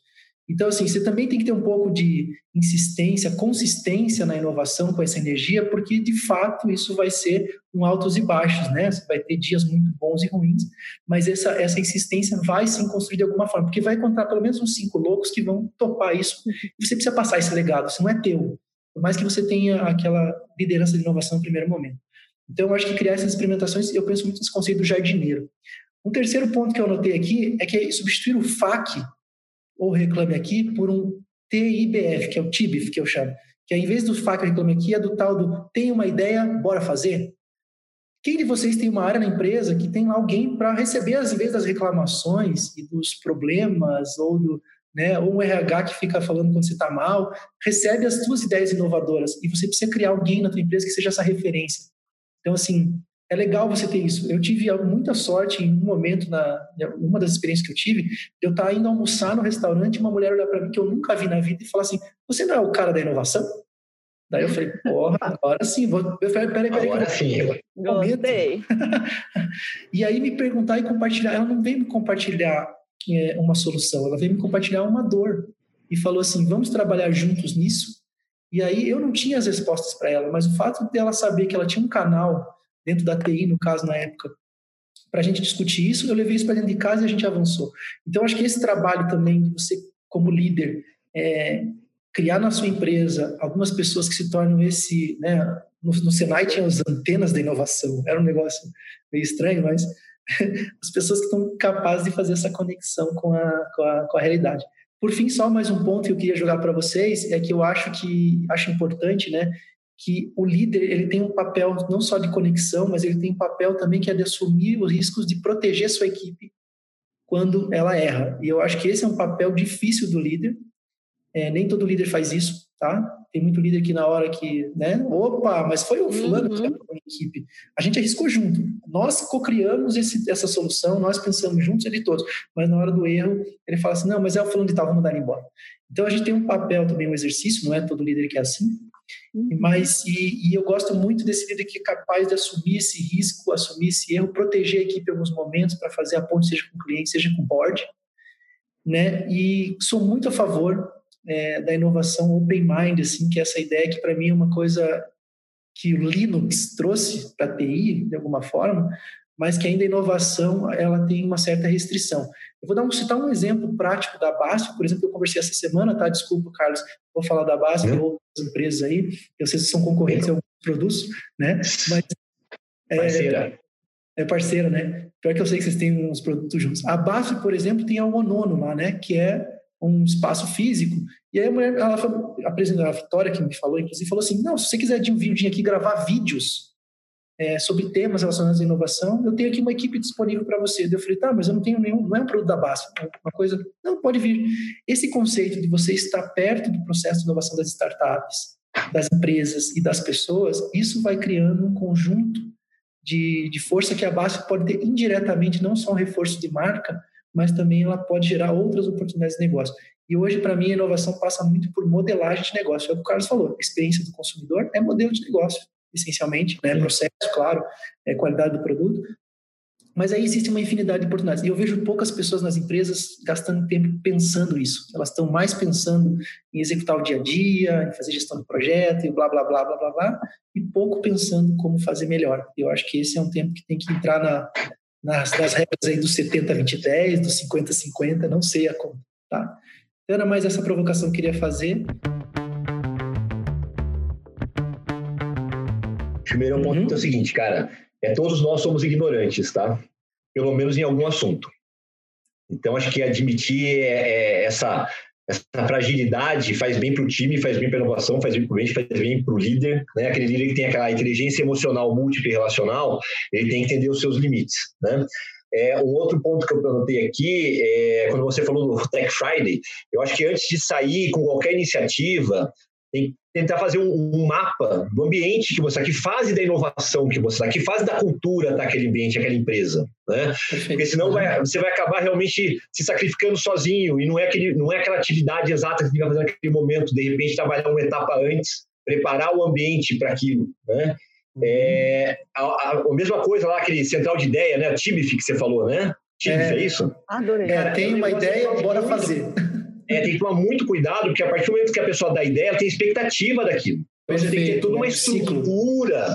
Então, assim, você também tem que ter um pouco de insistência, consistência na inovação com essa energia, porque de fato isso vai ser um altos e baixos, né? Você vai ter dias muito bons e ruins, mas essa, essa insistência vai se construir de alguma forma, porque vai encontrar pelo menos uns cinco loucos que vão topar isso e você precisa passar esse legado, isso não é teu, por mais que você tenha aquela liderança de inovação no primeiro momento. Então, eu acho que criar essas experimentações, eu penso muito nesse conceito do jardineiro. Um terceiro ponto que eu anotei aqui é que substituir o FAQ ou reclame aqui por um TIBF, que é o TIBF que eu chamo, que é, em vez do FAQ reclame aqui, é do tal do tem uma ideia, bora fazer. Quem de vocês tem uma área na empresa que tem alguém para receber, às vezes, das reclamações e dos problemas, ou do, né, ou um RH que fica falando quando você está mal, recebe as suas ideias inovadoras e você precisa criar alguém na tua empresa que seja essa referência. Então, assim, é legal você ter isso. Eu tive muita sorte em um momento, na uma das experiências que eu tive, eu estar indo almoçar no restaurante e uma mulher olhar para mim que eu nunca vi na vida e falar assim: Você não é o cara da inovação? Daí eu falei: Porra, agora sim. Vou... Eu falei: Peraí, peraí. Agora sim. Gostei. e aí me perguntar e compartilhar. Ela não veio me compartilhar é, uma solução, ela veio me compartilhar uma dor. E falou assim: Vamos trabalhar juntos nisso? E aí eu não tinha as respostas para ela, mas o fato dela saber que ela tinha um canal dentro da TI, no caso, na época, para a gente discutir isso. Eu levei isso para dentro de casa e a gente avançou. Então, acho que esse trabalho também de você, como líder, é, criar na sua empresa algumas pessoas que se tornam esse. Né, no, no Senai tinha as antenas da inovação, era um negócio meio estranho, mas as pessoas que estão capazes de fazer essa conexão com a, com a, com a realidade. Por fim, só mais um ponto que eu queria jogar para vocês é que eu acho que acho importante, né? Que o líder ele tem um papel não só de conexão, mas ele tem um papel também que é de assumir os riscos de proteger sua equipe quando ela erra. E eu acho que esse é um papel difícil do líder. É, nem todo líder faz isso, tá? Tem muito líder que na hora que, né? Opa, mas foi o fulano uhum. que a equipe. A gente arriscou junto. Nós co-criamos essa solução, nós pensamos juntos ele todos. Mas na hora do erro, ele fala assim, não, mas é o fulano de tal, vamos mandar ele embora. Então a gente tem um papel também, um exercício, não é todo líder que é assim, Uhum. Mas, e, e, eu gosto muito desse líder que é capaz de assumir esse risco, assumir esse erro, proteger a equipe em alguns momentos para fazer a ponte, seja com o cliente, seja com o board. Né? E sou muito a favor é, da inovação open mind, assim, que é essa ideia que para mim é uma coisa que o Linux trouxe para a TI, de alguma forma, mas que ainda a inovação ela tem uma certa restrição. Eu vou dar um, citar um exemplo prático da BASF, por exemplo, eu conversei essa semana, tá? Desculpa, Carlos, vou falar da BASF ou outras empresas aí, eu sei se são concorrentes a alguns produtos, né? Mas, é, parceira. É, parceira, né? Pior que eu sei que vocês têm uns produtos juntos. A BASF, por exemplo, tem a Onono lá, né? Que é um espaço físico. E aí a mulher, ela apresentou a Vitória, que me falou, inclusive, falou assim: não, se você quiser de um vídeo aqui gravar vídeos é, sobre temas relacionados à inovação, eu tenho aqui uma equipe disponível para você. Eu falei, tá, mas eu não tenho nenhum, não é um produto da base, é uma coisa, não, pode vir. Esse conceito de você estar perto do processo de inovação das startups, das empresas e das pessoas, isso vai criando um conjunto de, de força que a Basf pode ter indiretamente, não só um reforço de marca, mas também ela pode gerar outras oportunidades de negócio. E hoje, para mim, a inovação passa muito por modelagem de negócio. É o que o Carlos falou, experiência do consumidor é modelo de negócio, essencialmente, né? processo, claro, é qualidade do produto, mas aí existe uma infinidade de oportunidades. E eu vejo poucas pessoas nas empresas gastando tempo pensando isso. Elas estão mais pensando em executar o dia a dia, em fazer gestão de projeto e blá, blá, blá, blá, blá, blá, e pouco pensando como fazer melhor. Eu acho que esse é um tempo que tem que entrar na, nas, nas regras aí do 70-20-10, do 50-50, não sei a conta, tá? Então, era mais essa provocação que eu queria fazer. Primeiro ponto uhum. é o seguinte, cara é todos nós somos ignorantes, tá? Pelo menos em algum assunto. Então, acho que admitir é, é, essa, essa fragilidade faz bem para o time, faz bem para a inovação, faz bem para o cliente, faz bem para o líder. Né? Aquele líder que tem aquela inteligência emocional múltipla e relacional, ele tem que entender os seus limites. Né? É, um outro ponto que eu anotei aqui, é, quando você falou do Tech Friday, eu acho que antes de sair com qualquer iniciativa, tem que tentar fazer um, um, mapa do ambiente que você está, que fase da inovação que você está, que fase da cultura está aquele ambiente, aquela empresa, né? Porque senão vai, você vai acabar realmente se sacrificando sozinho e não é, aquele, não é aquela atividade exata que você vai fazer naquele momento, de repente trabalhar uma etapa antes, preparar o ambiente para aquilo, né? É, a, a, a, mesma coisa lá, aquele central de ideia, né? TIBIF que você falou, né? TIBIF, é, é isso? Adorei. É, tem uma ideia, bora fazer. É, tem que tomar muito cuidado, porque a partir do momento que a pessoa dá ideia, ela tem expectativa daquilo. Então você tem que ter toda uma estrutura.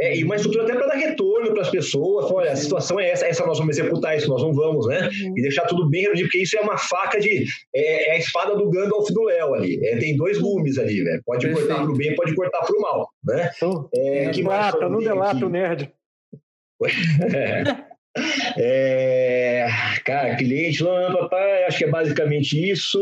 É, e uma estrutura até para dar retorno para as pessoas. Olha, a situação é essa, essa nós vamos executar, isso nós não vamos, né? Uhum. E deixar tudo bem reduzido, porque isso é uma faca de. É, é a espada do Gandalf do Léo ali. É, tem dois gumes ali, velho. Pode Perfeito. cortar para o bem, pode cortar para o mal, né? Então, é, que mata, não delata o nerd. é. Cara, cliente, não, papai, acho que é basicamente isso.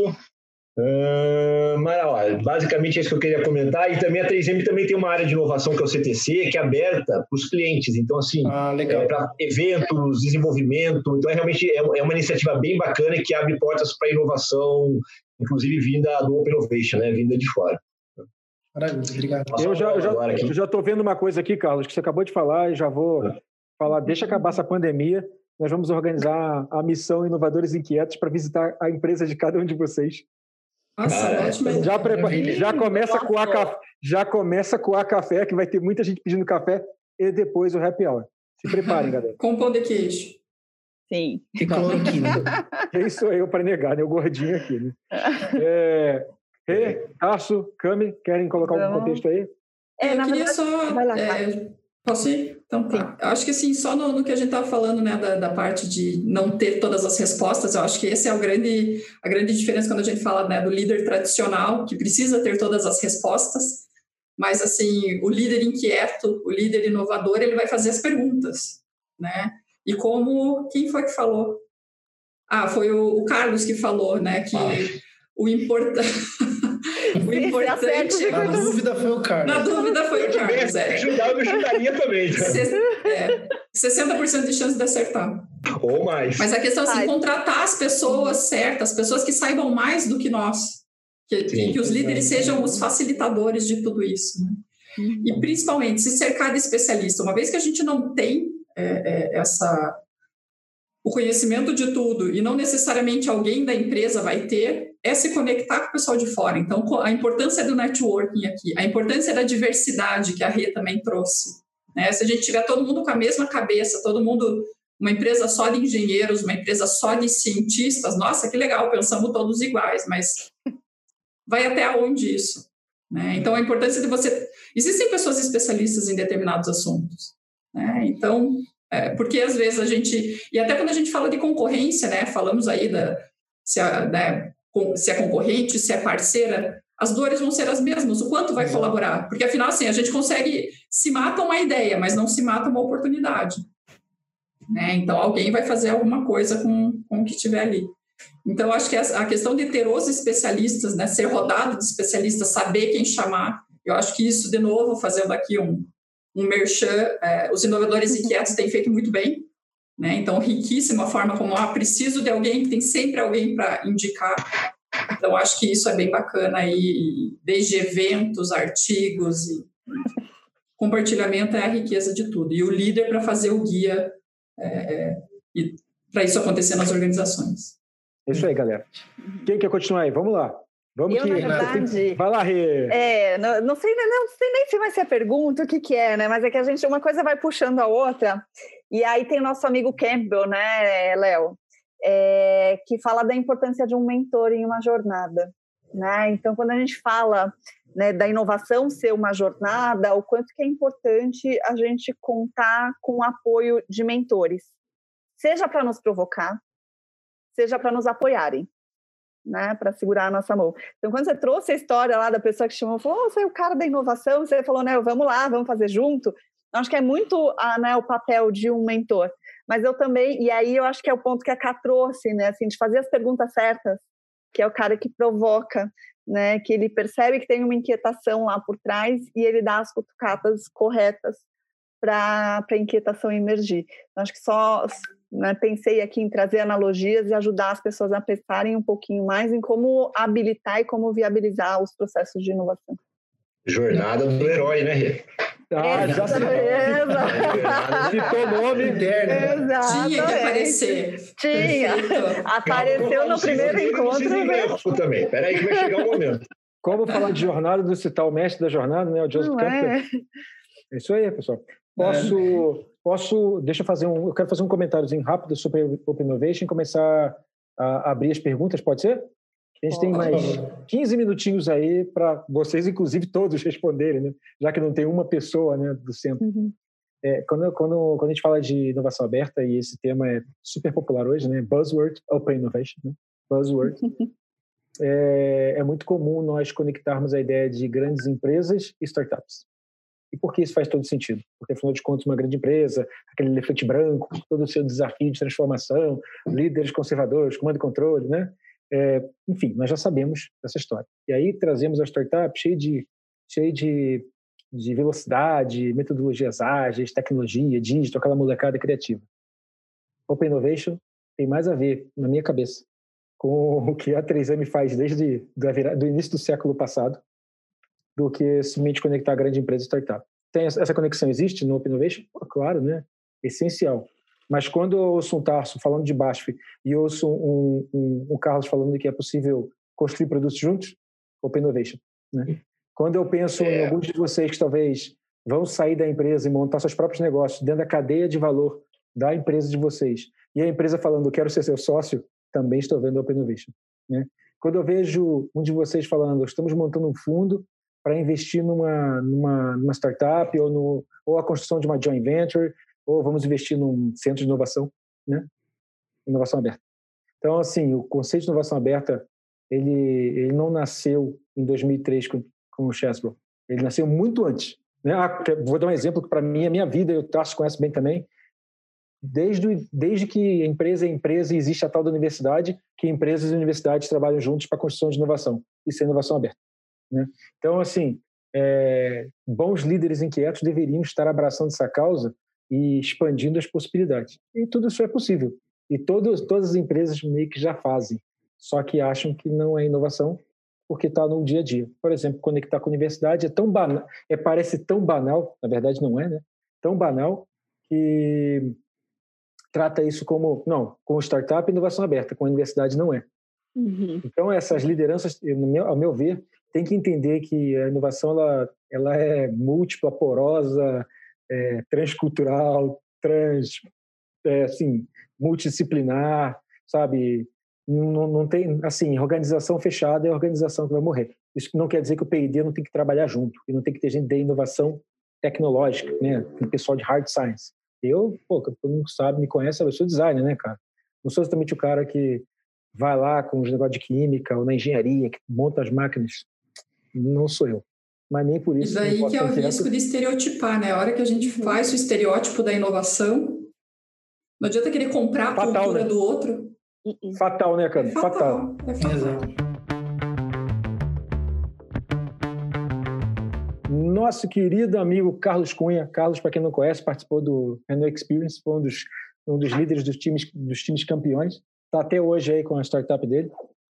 Uh, mas, ó, basicamente é isso que eu queria comentar. E também a 3M também tem uma área de inovação que é o CTC, que é aberta para os clientes. Então, assim, ah, é para eventos, desenvolvimento. Então, é realmente é, é uma iniciativa bem bacana que abre portas para inovação, inclusive vinda do Open Innovation, né? Vinda de fora. Maravilha, obrigado. Eu já, eu já estou vendo uma coisa aqui, Carlos, que você acabou de falar e já vou ah falar, deixa acabar essa pandemia, nós vamos organizar a missão Inovadores Inquietos para visitar a empresa de cada um de vocês. Nossa, ótimo. Já, já começa com a café, já começa com a café, que vai ter muita gente pedindo café, e depois o happy hour. Se preparem, galera. Com pão de queijo. Sim. E cloroquina. Quem sou eu para negar, né? O gordinho aqui, né? É, Rê, Tarso, Cami, querem colocar algum contexto aí? É, eu queria verdade, só é, Posso ir? Então tá. Eu acho que assim, só no, no que a gente estava falando, né, da, da, parte de não ter todas as respostas, eu acho que esse é o grande, a grande diferença quando a gente fala né, do líder tradicional, que precisa ter todas as respostas, mas assim, o líder inquieto, o líder inovador, ele vai fazer as perguntas, né? E como, quem foi que falou? Ah, foi o, o Carlos que falou, né, que ah. o importante... O importante. Na dúvida foi o Carlos. Na dúvida foi o Carlos. É. Ajudar, eu ajudaria também. É, 60% de chance de acertar. Ou mais. Mas a questão é assim, contratar as pessoas certas, as pessoas que saibam mais do que nós. Que, que os líderes sejam os facilitadores de tudo isso. Né? E principalmente se cercar de especialista. Uma vez que a gente não tem é, é, essa o conhecimento de tudo e não necessariamente alguém da empresa vai ter, é se conectar com o pessoal de fora. Então, a importância do networking aqui, a importância da diversidade que a Rê também trouxe. Né? Se a gente tiver todo mundo com a mesma cabeça, todo mundo, uma empresa só de engenheiros, uma empresa só de cientistas, nossa, que legal, pensamos todos iguais, mas vai até onde isso? Né? Então, a importância de você. Existem pessoas especialistas em determinados assuntos. Né? Então, é, porque às vezes a gente. E até quando a gente fala de concorrência, né? Falamos aí da. Se a, né, se é concorrente, se é parceira, as dores vão ser as mesmas. O quanto vai colaborar? Porque afinal, assim, a gente consegue. Se mata uma ideia, mas não se mata uma oportunidade. Né? Então, alguém vai fazer alguma coisa com, com o que tiver ali. Então, acho que a questão de ter os especialistas, né, ser rodado de especialistas, saber quem chamar, eu acho que isso, de novo, fazendo aqui um, um merchan, é, os inovadores inquietos têm feito muito bem, né? Então, riquíssima forma como, ah, preciso de alguém, tem sempre alguém para indicar. Então, acho que isso é bem bacana aí, desde eventos, artigos e compartilhamento é a riqueza de tudo. E o líder para fazer o guia é, é, e para isso acontecer nas organizações. Isso aí, galera. Quem quer continuar aí? Vamos lá. Vamos eu, que... na verdade, vai lá, Rê. É, não, não, sei, não sei nem se vai ser a pergunta, o que, que é, né? Mas é que a gente, uma coisa vai puxando a outra. E aí tem o nosso amigo Campbell, né, Léo? É, que fala da importância de um mentor em uma jornada. Né? Então, quando a gente fala né, da inovação ser uma jornada, o quanto que é importante a gente contar com o apoio de mentores, seja para nos provocar, seja para nos apoiarem, né, para segurar a nossa mão. Então, quando você trouxe a história lá da pessoa que chamou, falou, oh, você é o cara da inovação, você falou, né, vamos lá, vamos fazer junto. Acho que é muito a, né, o papel de um mentor. Mas eu também, e aí eu acho que é o ponto que a Cá trouxe, né, assim, de fazer as perguntas certas, que é o cara que provoca, né, que ele percebe que tem uma inquietação lá por trás e ele dá as cutucatas corretas para a inquietação emergir. Então, acho que só né, pensei aqui em trazer analogias e ajudar as pessoas a pensarem um pouquinho mais em como habilitar e como viabilizar os processos de inovação. Jornada do herói, né, Rê? Ah, já citou. Citou o nome interno. Exato. Tinha que aparecer. Tinha. Apareceu no primeiro encontro. Né? também. Peraí que vai chegar o momento. Como falar de jornada, não citar o mestre da jornada, né? O Joseph Campbell. É. é isso aí, pessoal. Posso, é. posso, deixa eu fazer um, eu quero fazer um comentáriozinho rápido sobre Open Innovation e começar a abrir as perguntas, pode ser? A gente tem mais 15 minutinhos aí para vocês, inclusive, todos responderem, né? já que não tem uma pessoa né, do centro. Uhum. É, quando, quando, quando a gente fala de inovação aberta, e esse tema é super popular hoje, né? Buzzword, Open Innovation, né? Buzzword. é, é muito comum nós conectarmos a ideia de grandes empresas e startups. E por que isso faz todo sentido? Porque, afinal de contas, uma grande empresa, aquele elefante branco, todo o seu desafio de transformação, líderes conservadores, comando e controle, né? É, enfim, nós já sabemos dessa história. E aí trazemos a startup cheia de, cheia de, de velocidade, metodologias ágeis, tecnologia, digital, aquela molecada criativa. Open Innovation tem mais a ver, na minha cabeça, com o que a 3M faz desde do início do século passado, do que simplesmente conectar grande empresa e startup. Tem essa conexão existe no Open Innovation? Claro, né? Essencial. Mas quando eu ouço um Tarso falando de BASF e ouço um, um, um Carlos falando que é possível construir produtos juntos, Open Innovation. Né? Quando eu penso é. em alguns de vocês que talvez vão sair da empresa e montar seus próprios negócios dentro da cadeia de valor da empresa de vocês, e a empresa falando, quero ser seu sócio, também estou vendo Open Innovation. Né? Quando eu vejo um de vocês falando, estamos montando um fundo para investir numa, numa, numa startup ou, no, ou a construção de uma joint venture, ou vamos investir num centro de inovação, né? Inovação aberta. Então, assim, o conceito de inovação aberta, ele, ele não nasceu em 2003 com, com o Chesbrough. Ele nasceu muito antes. Né? Ah, vou dar um exemplo que, para mim, a minha vida, eu traço conhece bem também. Desde, desde que empresa é empresa existe a tal da universidade, que empresas e universidades trabalham juntos para a construção de inovação. Isso é inovação aberta. Né? Então, assim, é, bons líderes inquietos deveriam estar abraçando essa causa e expandindo as possibilidades. E tudo isso é possível. E todos, todas as empresas meio que já fazem, só que acham que não é inovação porque está no dia a dia. Por exemplo, conectar com a universidade é tão banal, é, parece tão banal, na verdade não é, né? Tão banal que trata isso como, não, com startup inovação aberta, com a universidade não é. Uhum. Então essas lideranças, meu, ao meu ver, tem que entender que a inovação ela, ela é múltipla, porosa, é, transcultural, trans, é, assim, multidisciplinar, sabe? Não, não tem, assim, organização fechada é organização que vai morrer. Isso não quer dizer que o P&D não tem que trabalhar junto, e não tem que ter gente de inovação tecnológica, né? Tem pessoal de hard science. Eu, pô, todo mundo sabe, me conhece, eu sou designer, né, cara? Não sou exatamente o cara que vai lá com os negócios de química ou na engenharia, que monta as máquinas. Não sou eu mas nem por isso. E daí que é o risco de estereotipar, né? A hora que a gente uhum. faz o estereótipo da inovação, não adianta querer comprar a fatal, cultura né? do outro. Uhum. Fatal, né, cara? É fatal. fatal. É fatal. Exato. Nosso querido amigo Carlos Cunha, Carlos, para quem não conhece, participou do Renault Experience, foi um dos, um dos líderes dos times, dos times campeões. Está até hoje aí com a startup dele.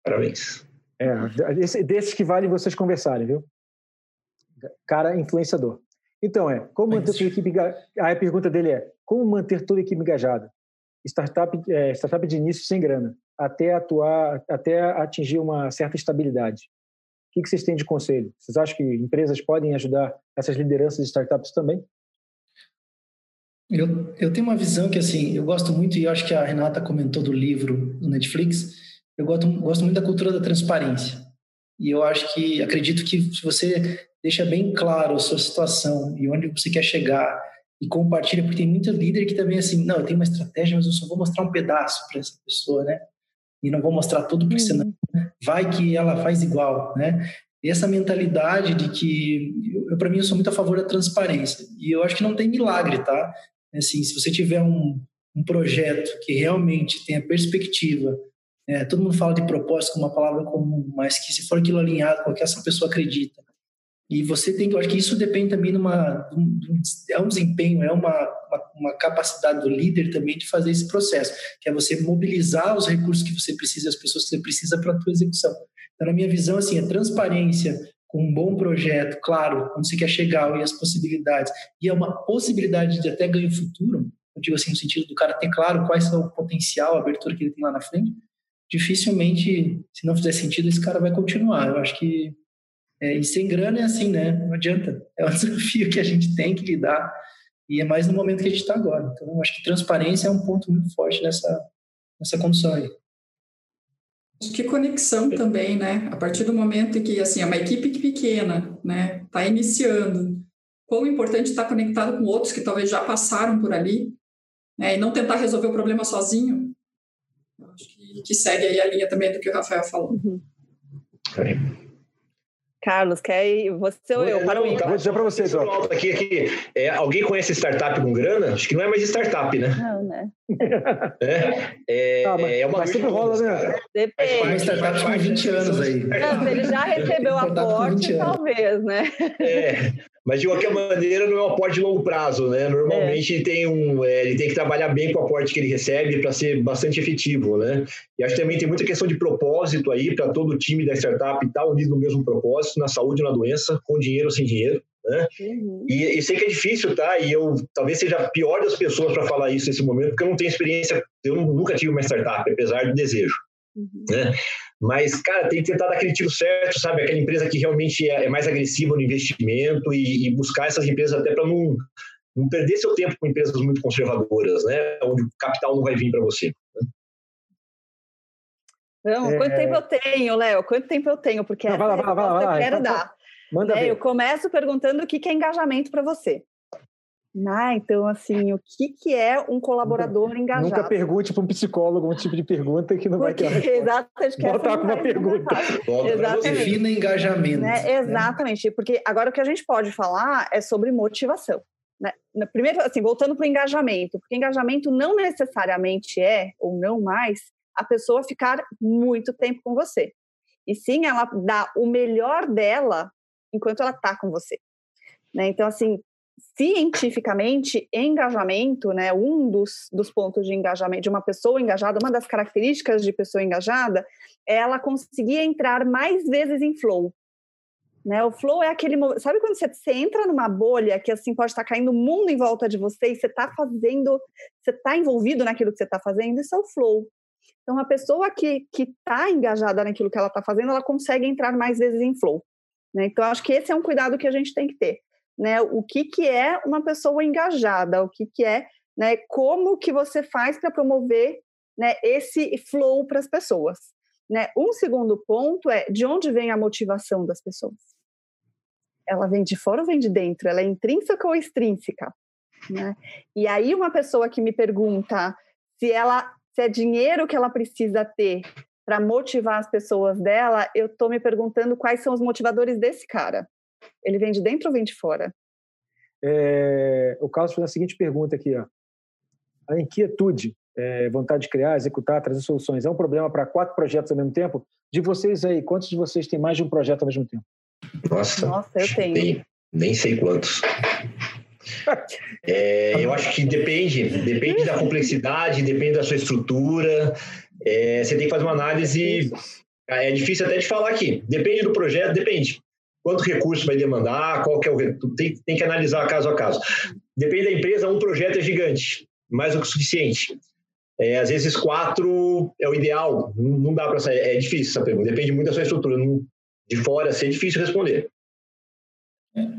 Parabéns. É, desses que vale vocês conversarem, viu? Cara influenciador. Então, é, como manter toda a equipe A pergunta dele é, como manter toda a equipe engajada? Startup, é, startup de início sem grana, até atuar, até atingir uma certa estabilidade. O que vocês têm de conselho? Vocês acham que empresas podem ajudar essas lideranças de startups também? Eu, eu tenho uma visão que, assim, eu gosto muito, e acho que a Renata comentou do livro do Netflix, eu gosto, gosto muito da cultura da transparência. E eu acho que, acredito que se você deixa bem claro a sua situação e onde você quer chegar e compartilha, porque tem muito líder que também, assim, não, eu tenho uma estratégia, mas eu só vou mostrar um pedaço para essa pessoa, né? E não vou mostrar tudo, porque senão uhum. vai que ela faz igual, né? E essa mentalidade de que, eu, para mim, eu sou muito a favor da transparência. E eu acho que não tem milagre, tá? Assim, se você tiver um, um projeto que realmente tenha perspectiva, é, todo mundo fala de propósito como uma palavra comum, mas que se for aquilo alinhado com o que essa pessoa acredita, e você tem que, eu acho que isso depende também de uma, é um desempenho, é uma, uma, uma, capacidade do líder também de fazer esse processo, que é você mobilizar os recursos que você precisa, as pessoas que você precisa para a tua execução. Então, na minha visão, assim, a transparência com um bom projeto, claro, onde você quer chegar e as possibilidades, e é uma possibilidade de até ganho futuro, eu digo assim, no sentido do cara ter claro quais são o potencial, a abertura que ele tem lá na frente, dificilmente, se não fizer sentido, esse cara vai continuar. Eu acho que é, e sem grana é assim, né? Não adianta. É um desafio que a gente tem que lidar e é mais no momento que a gente está agora. Então, eu acho que transparência é um ponto muito forte nessa, nessa condição aí. Acho que conexão também, né? A partir do momento que, assim, é uma equipe pequena, né? Está iniciando. Quão importante estar tá conectado com outros que talvez já passaram por ali, né? E não tentar resolver o problema sozinho. Eu acho que, que segue aí a linha também do que o Rafael falou. Uhum. Carlos, quer ir? Você ou eu? Para o Vou dizer para vocês. Ó. Aqui, aqui, é, alguém conhece startup com grana? Acho que não é mais startup, né? Não, né? É, é, ah, mas, é uma mas sempre rola, né? Depende. Uma startup com 20 anos aí. Não, ele já recebeu aporte, talvez, né? É, mas de qualquer maneira não é um aporte de longo prazo, né? Normalmente é. tem um, é, ele tem que trabalhar bem com o aporte que ele recebe para ser bastante efetivo, né? E acho que também tem muita questão de propósito aí para todo o time da startup estar tá unido no mesmo propósito, na saúde ou na doença, com dinheiro ou sem dinheiro. Né? Uhum. E, e, sei que é difícil, tá? E eu talvez seja a pior das pessoas para falar isso nesse momento, porque eu não tenho experiência, eu nunca tive uma startup, apesar do desejo. Uhum. Né? Mas, cara, tem que tentar dar aquele tiro certo, sabe? Aquela empresa que realmente é, é mais agressiva no investimento e, e buscar essas empresas até para não, não perder seu tempo com empresas muito conservadoras, né? Onde o capital não vai vir para você. Né? Não, é... quanto tempo eu tenho, Léo? Quanto tempo eu tenho? Porque não, vai lá, vai lá, vai lá, eu quero dar. Manda é, eu começo perguntando o que é engajamento para você. Ah, então, assim, o que, que é um colaborador nunca, engajado? Nunca pergunte para um psicólogo um tipo de pergunta que não Porque, vai ter. Exatamente. Voltar com uma pergunta. Exatamente. Defina engajamento. Né? Exatamente. Porque agora o que a gente pode falar é sobre motivação. Né? Primeiro, assim, voltando para o engajamento, porque engajamento não necessariamente é, ou não mais, a pessoa ficar muito tempo com você. E sim, ela dá o melhor dela enquanto ela está com você. Né? Então, assim, cientificamente, engajamento, né, um dos, dos pontos de engajamento de uma pessoa engajada, uma das características de pessoa engajada, é ela conseguir entrar mais vezes em flow. Né? O flow é aquele. Sabe quando você, você entra numa bolha que assim pode estar caindo o mundo em volta de você e você está fazendo, você está envolvido naquilo que você está fazendo, isso é o flow. Então, a pessoa que está engajada naquilo que ela está fazendo, ela consegue entrar mais vezes em flow. Né? Então, acho que esse é um cuidado que a gente tem que ter né, o que, que é uma pessoa engajada, o que, que é, né, como que você faz para promover né, esse flow para as pessoas. Né? Um segundo ponto é de onde vem a motivação das pessoas. Ela vem de fora ou vem de dentro? Ela é intrínseca ou extrínseca? Né? E aí uma pessoa que me pergunta se ela se é dinheiro que ela precisa ter para motivar as pessoas dela, eu estou me perguntando quais são os motivadores desse cara. Ele vem de dentro ou vem de fora? É, o Carlos fez a seguinte pergunta aqui: ó. a inquietude, é, vontade de criar, executar, trazer soluções, é um problema para quatro projetos ao mesmo tempo? De vocês aí, quantos de vocês têm mais de um projeto ao mesmo tempo? Nossa, Nossa eu tenho. Nem, nem sei quantos. É, eu acho que depende, depende da complexidade, depende da sua estrutura. É, você tem que fazer uma análise. É difícil até de falar aqui. Depende do projeto, depende. Quanto recurso vai demandar, qual que é o tem, tem que analisar caso a caso. Depende da empresa, um projeto é gigante, mais do que o suficiente. É, às vezes quatro é o ideal, não, não dá para sair, é difícil essa pergunta, depende muito da sua estrutura. Não, de fora, assim, é difícil responder.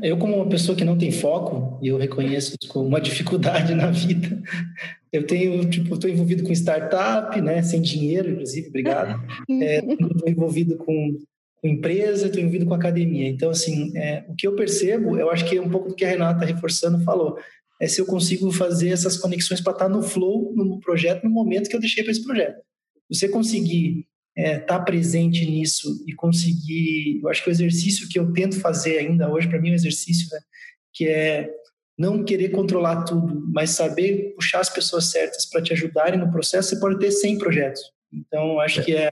Eu, como uma pessoa que não tem foco, e eu reconheço isso como uma dificuldade na vida, eu tenho, tipo, estou envolvido com startup, né, sem dinheiro, inclusive, obrigado. Estou é, envolvido com, com empresa, estou envolvido com academia. Então, assim, é, o que eu percebo, eu acho que é um pouco do que a Renata reforçando falou, é se eu consigo fazer essas conexões para estar no flow, no projeto, no momento que eu deixei para esse projeto. Você conseguir estar é, tá presente nisso e conseguir. Eu acho que o exercício que eu tento fazer ainda hoje, para mim, é um exercício né, que é não querer controlar tudo, mas saber puxar as pessoas certas para te ajudarem no processo. Você pode ter 100 projetos. Então, acho que é,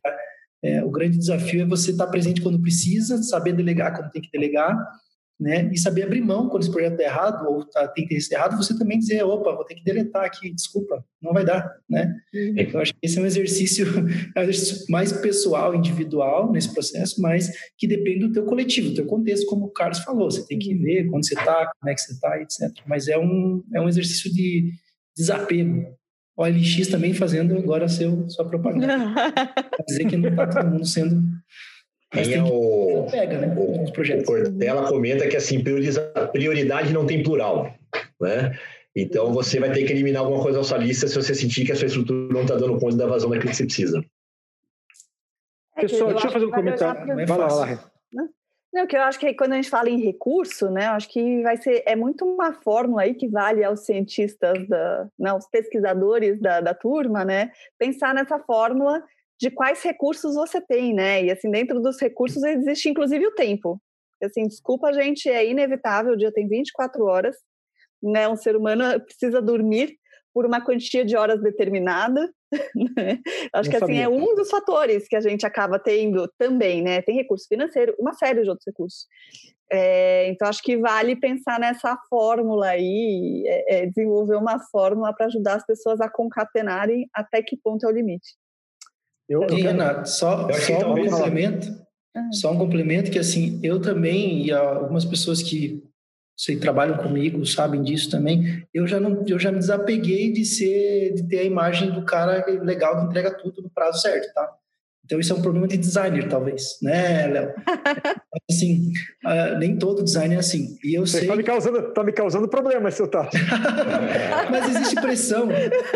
é, o grande desafio é você estar presente quando precisa, saber delegar quando tem que delegar né? E saber abrir mão quando esse projeto está errado ou tá, tem ter errado, você também dizer, opa, vou ter que deletar aqui, desculpa, não vai dar, né? Uhum. Eu acho que esse é um exercício, é um exercício mais pessoal, individual nesse processo, mas que depende do teu coletivo, do teu contexto, como o Carlos falou, você tem que ver quando você está, como é que você está, etc. Mas é um, é um exercício de desapego. O OLX também fazendo agora seu, sua propaganda. dizer que não está todo mundo sendo tem é o, pega, né, o, o Cortella comenta que assim, prioridade não tem plural, né? Então você vai ter que eliminar alguma coisa da sua lista se você sentir que a sua estrutura não está dando conta da vazão daquilo que você precisa. É Pessoal, deixa eu fazer um comentário. Vai lá, lá. Não, que eu acho que quando a gente fala em recurso, né, acho que vai ser é muito uma fórmula aí que vale aos cientistas da, né, aos pesquisadores da, da turma, né, pensar nessa fórmula de quais recursos você tem, né? E assim, dentro dos recursos existe inclusive o tempo. Assim, desculpa, gente, é inevitável, o dia tem 24 horas, né? Um ser humano precisa dormir por uma quantia de horas determinada. Né? Acho Não que assim é um dos fatores que a gente acaba tendo também, né? Tem recurso financeiro, uma série de outros recursos. É, então acho que vale pensar nessa fórmula aí, é, é desenvolver uma fórmula para ajudar as pessoas a concatenarem até que ponto é o limite. Eu, eu Renato, só, só um complemento, uhum. só um complemento que assim, eu também e algumas pessoas que sei, trabalham comigo sabem disso também. Eu já não, eu já me desapeguei de ser, de ter a imagem do cara legal que entrega tudo no prazo certo, tá? Então isso é um problema de designer, talvez, né, Léo? assim, uh, nem todo designer é assim. E eu Você sei. Tá me causando, tá me causando problema, seu tá. Mas existe pressão,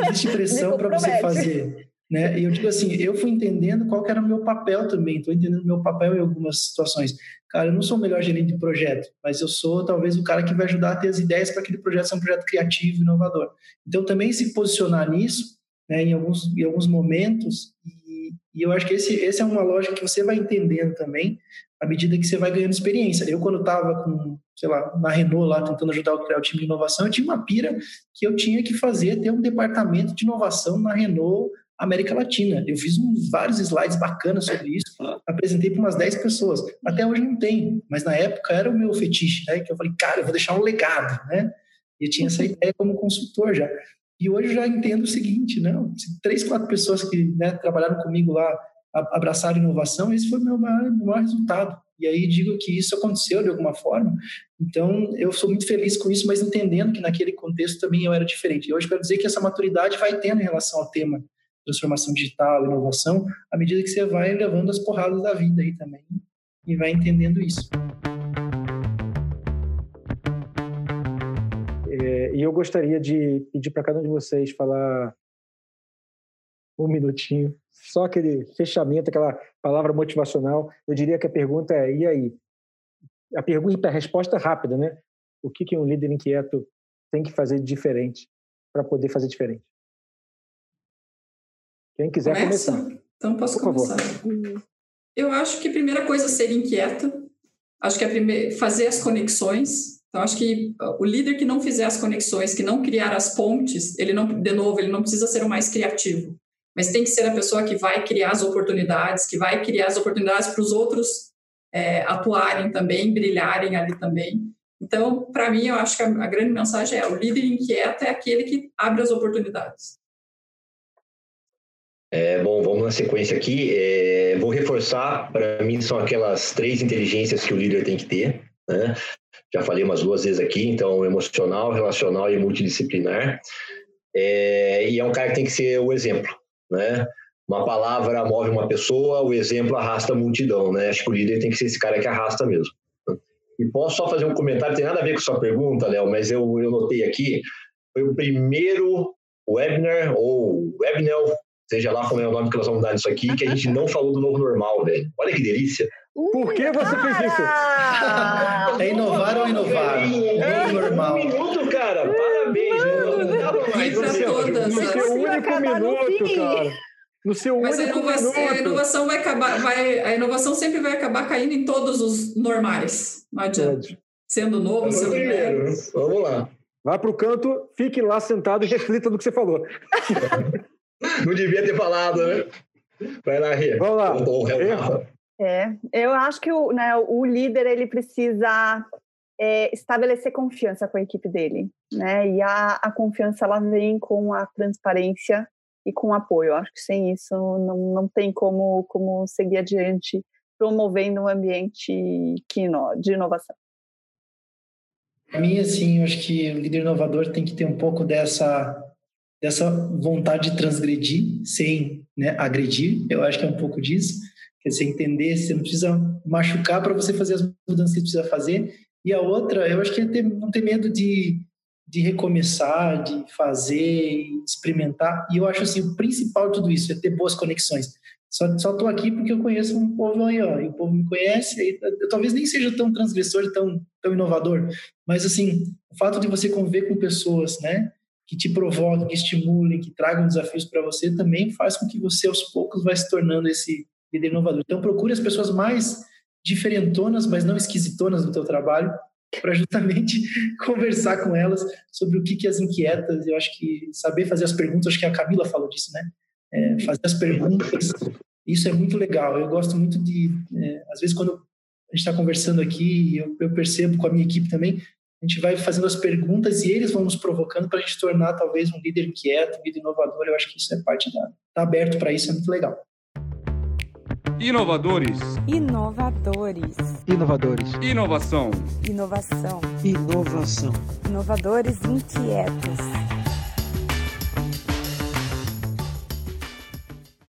existe pressão para você fazer. Né? E eu digo assim, eu fui entendendo qual era o meu papel também, estou entendendo o meu papel em algumas situações. Cara, eu não sou o melhor gerente de projeto, mas eu sou talvez o cara que vai ajudar a ter as ideias para aquele projeto ser um projeto criativo, inovador. Então, também se posicionar nisso, né, em, alguns, em alguns momentos, e, e eu acho que esse, esse é uma lógica que você vai entendendo também, à medida que você vai ganhando experiência. Eu, quando estava com, sei lá, na Renault, lá tentando ajudar o, o time de inovação, eu tinha uma pira que eu tinha que fazer, ter um departamento de inovação na Renault América Latina. Eu fiz uns, vários slides bacanas sobre isso, apresentei para umas 10 pessoas. Até hoje não tem, mas na época era o meu fetiche, né? Que eu falei, cara, eu vou deixar um legado, né? E eu tinha essa ideia como consultor já. E hoje eu já entendo o seguinte, né? Três, quatro pessoas que né, trabalharam comigo lá abraçaram inovação, esse foi o meu maior, meu maior resultado. E aí digo que isso aconteceu de alguma forma. Então, eu sou muito feliz com isso, mas entendendo que naquele contexto também eu era diferente. E hoje quero dizer que essa maturidade vai tendo em relação ao tema transformação digital, inovação, à medida que você vai levando as porradas da vida aí também e vai entendendo isso. É, e eu gostaria de pedir para cada um de vocês falar um minutinho, só aquele fechamento, aquela palavra motivacional. Eu diria que a pergunta é: e aí? A pergunta, a resposta é rápida, né? O que, que um líder inquieto tem que fazer diferente para poder fazer diferente? Quem quiser Começa? começar. Então, posso Por começar. Favor. Eu acho que a primeira coisa é ser inquieta. Acho que é primeira, fazer as conexões. Então, acho que o líder que não fizer as conexões, que não criar as pontes, ele não, de novo, ele não precisa ser o mais criativo. Mas tem que ser a pessoa que vai criar as oportunidades, que vai criar as oportunidades para os outros é, atuarem também, brilharem ali também. Então, para mim, eu acho que a, a grande mensagem é: o líder inquieto é aquele que abre as oportunidades. É, bom, vamos na sequência aqui. É, vou reforçar, para mim são aquelas três inteligências que o líder tem que ter. Né? Já falei umas duas vezes aqui, então emocional, relacional e multidisciplinar. É, e é um cara que tem que ser o exemplo, né? Uma palavra move uma pessoa, o exemplo arrasta a multidão, né? Acho que o líder tem que ser esse cara que arrasta mesmo. E posso só fazer um comentário, tem nada a ver com sua pergunta, Léo, mas eu, eu notei aqui, foi o primeiro webinar ou webinar, seja lá como é o nome que nós vamos dar nisso aqui, que a gente não falou do novo normal, velho. Olha que delícia. Por que você fez isso? é inovar ou inovar? É, normal. Um minuto, cara. Parabéns. Mano, no seu, no seu único minuto, cara. No seu Mas único a inovação, minuto. a inovação vai acabar, vai, a inovação sempre vai acabar caindo em todos os normais. Não adianta. Sendo novo, sendo velho. Vamos lá. Vá para o canto, fique lá sentado e reflita no que você falou. Não devia ter falado, né? Vai lá, Rê. Vamos lá. É, eu acho que o, né, o líder ele precisa é, estabelecer confiança com a equipe dele, né? E a, a confiança ela vem com a transparência e com apoio. Eu acho que sem isso não, não tem como, como seguir adiante promovendo um ambiente que ino, de inovação. Para mim, assim, eu acho que o líder inovador tem que ter um pouco dessa dessa vontade de transgredir sem né, agredir. Eu acho que é um pouco disso que você entender, você não precisa machucar para você fazer as mudanças que precisa fazer. E a outra, eu acho que é ter, não ter medo de, de recomeçar, de fazer, experimentar. E eu acho assim, o principal de tudo isso é ter boas conexões. Só só aqui porque eu conheço um povo aí, ó, e o povo me conhece, aí, eu talvez nem seja tão transgressor, tão tão inovador, mas assim, o fato de você conviver com pessoas, né, que te provoquem, que estimulem, que tragam desafios para você, também faz com que você aos poucos vai se tornando esse líder inovador. Então procure as pessoas mais diferentonas, mas não esquisitonas do teu trabalho, para justamente conversar com elas sobre o que, que as inquieta. Eu acho que saber fazer as perguntas, acho que a Camila falou disso, né? É, fazer as perguntas, isso é muito legal. Eu gosto muito de, é, às vezes, quando a gente está conversando aqui, eu, eu percebo com a minha equipe também, a gente vai fazendo as perguntas e eles vão nos provocando para a gente tornar talvez um líder inquieto, um líder inovador. Eu acho que isso é parte da. Está aberto para isso, é muito legal. Inovadores. Inovadores. Inovadores. Inovação. Inovação. Inovação. Inovadores inquietos.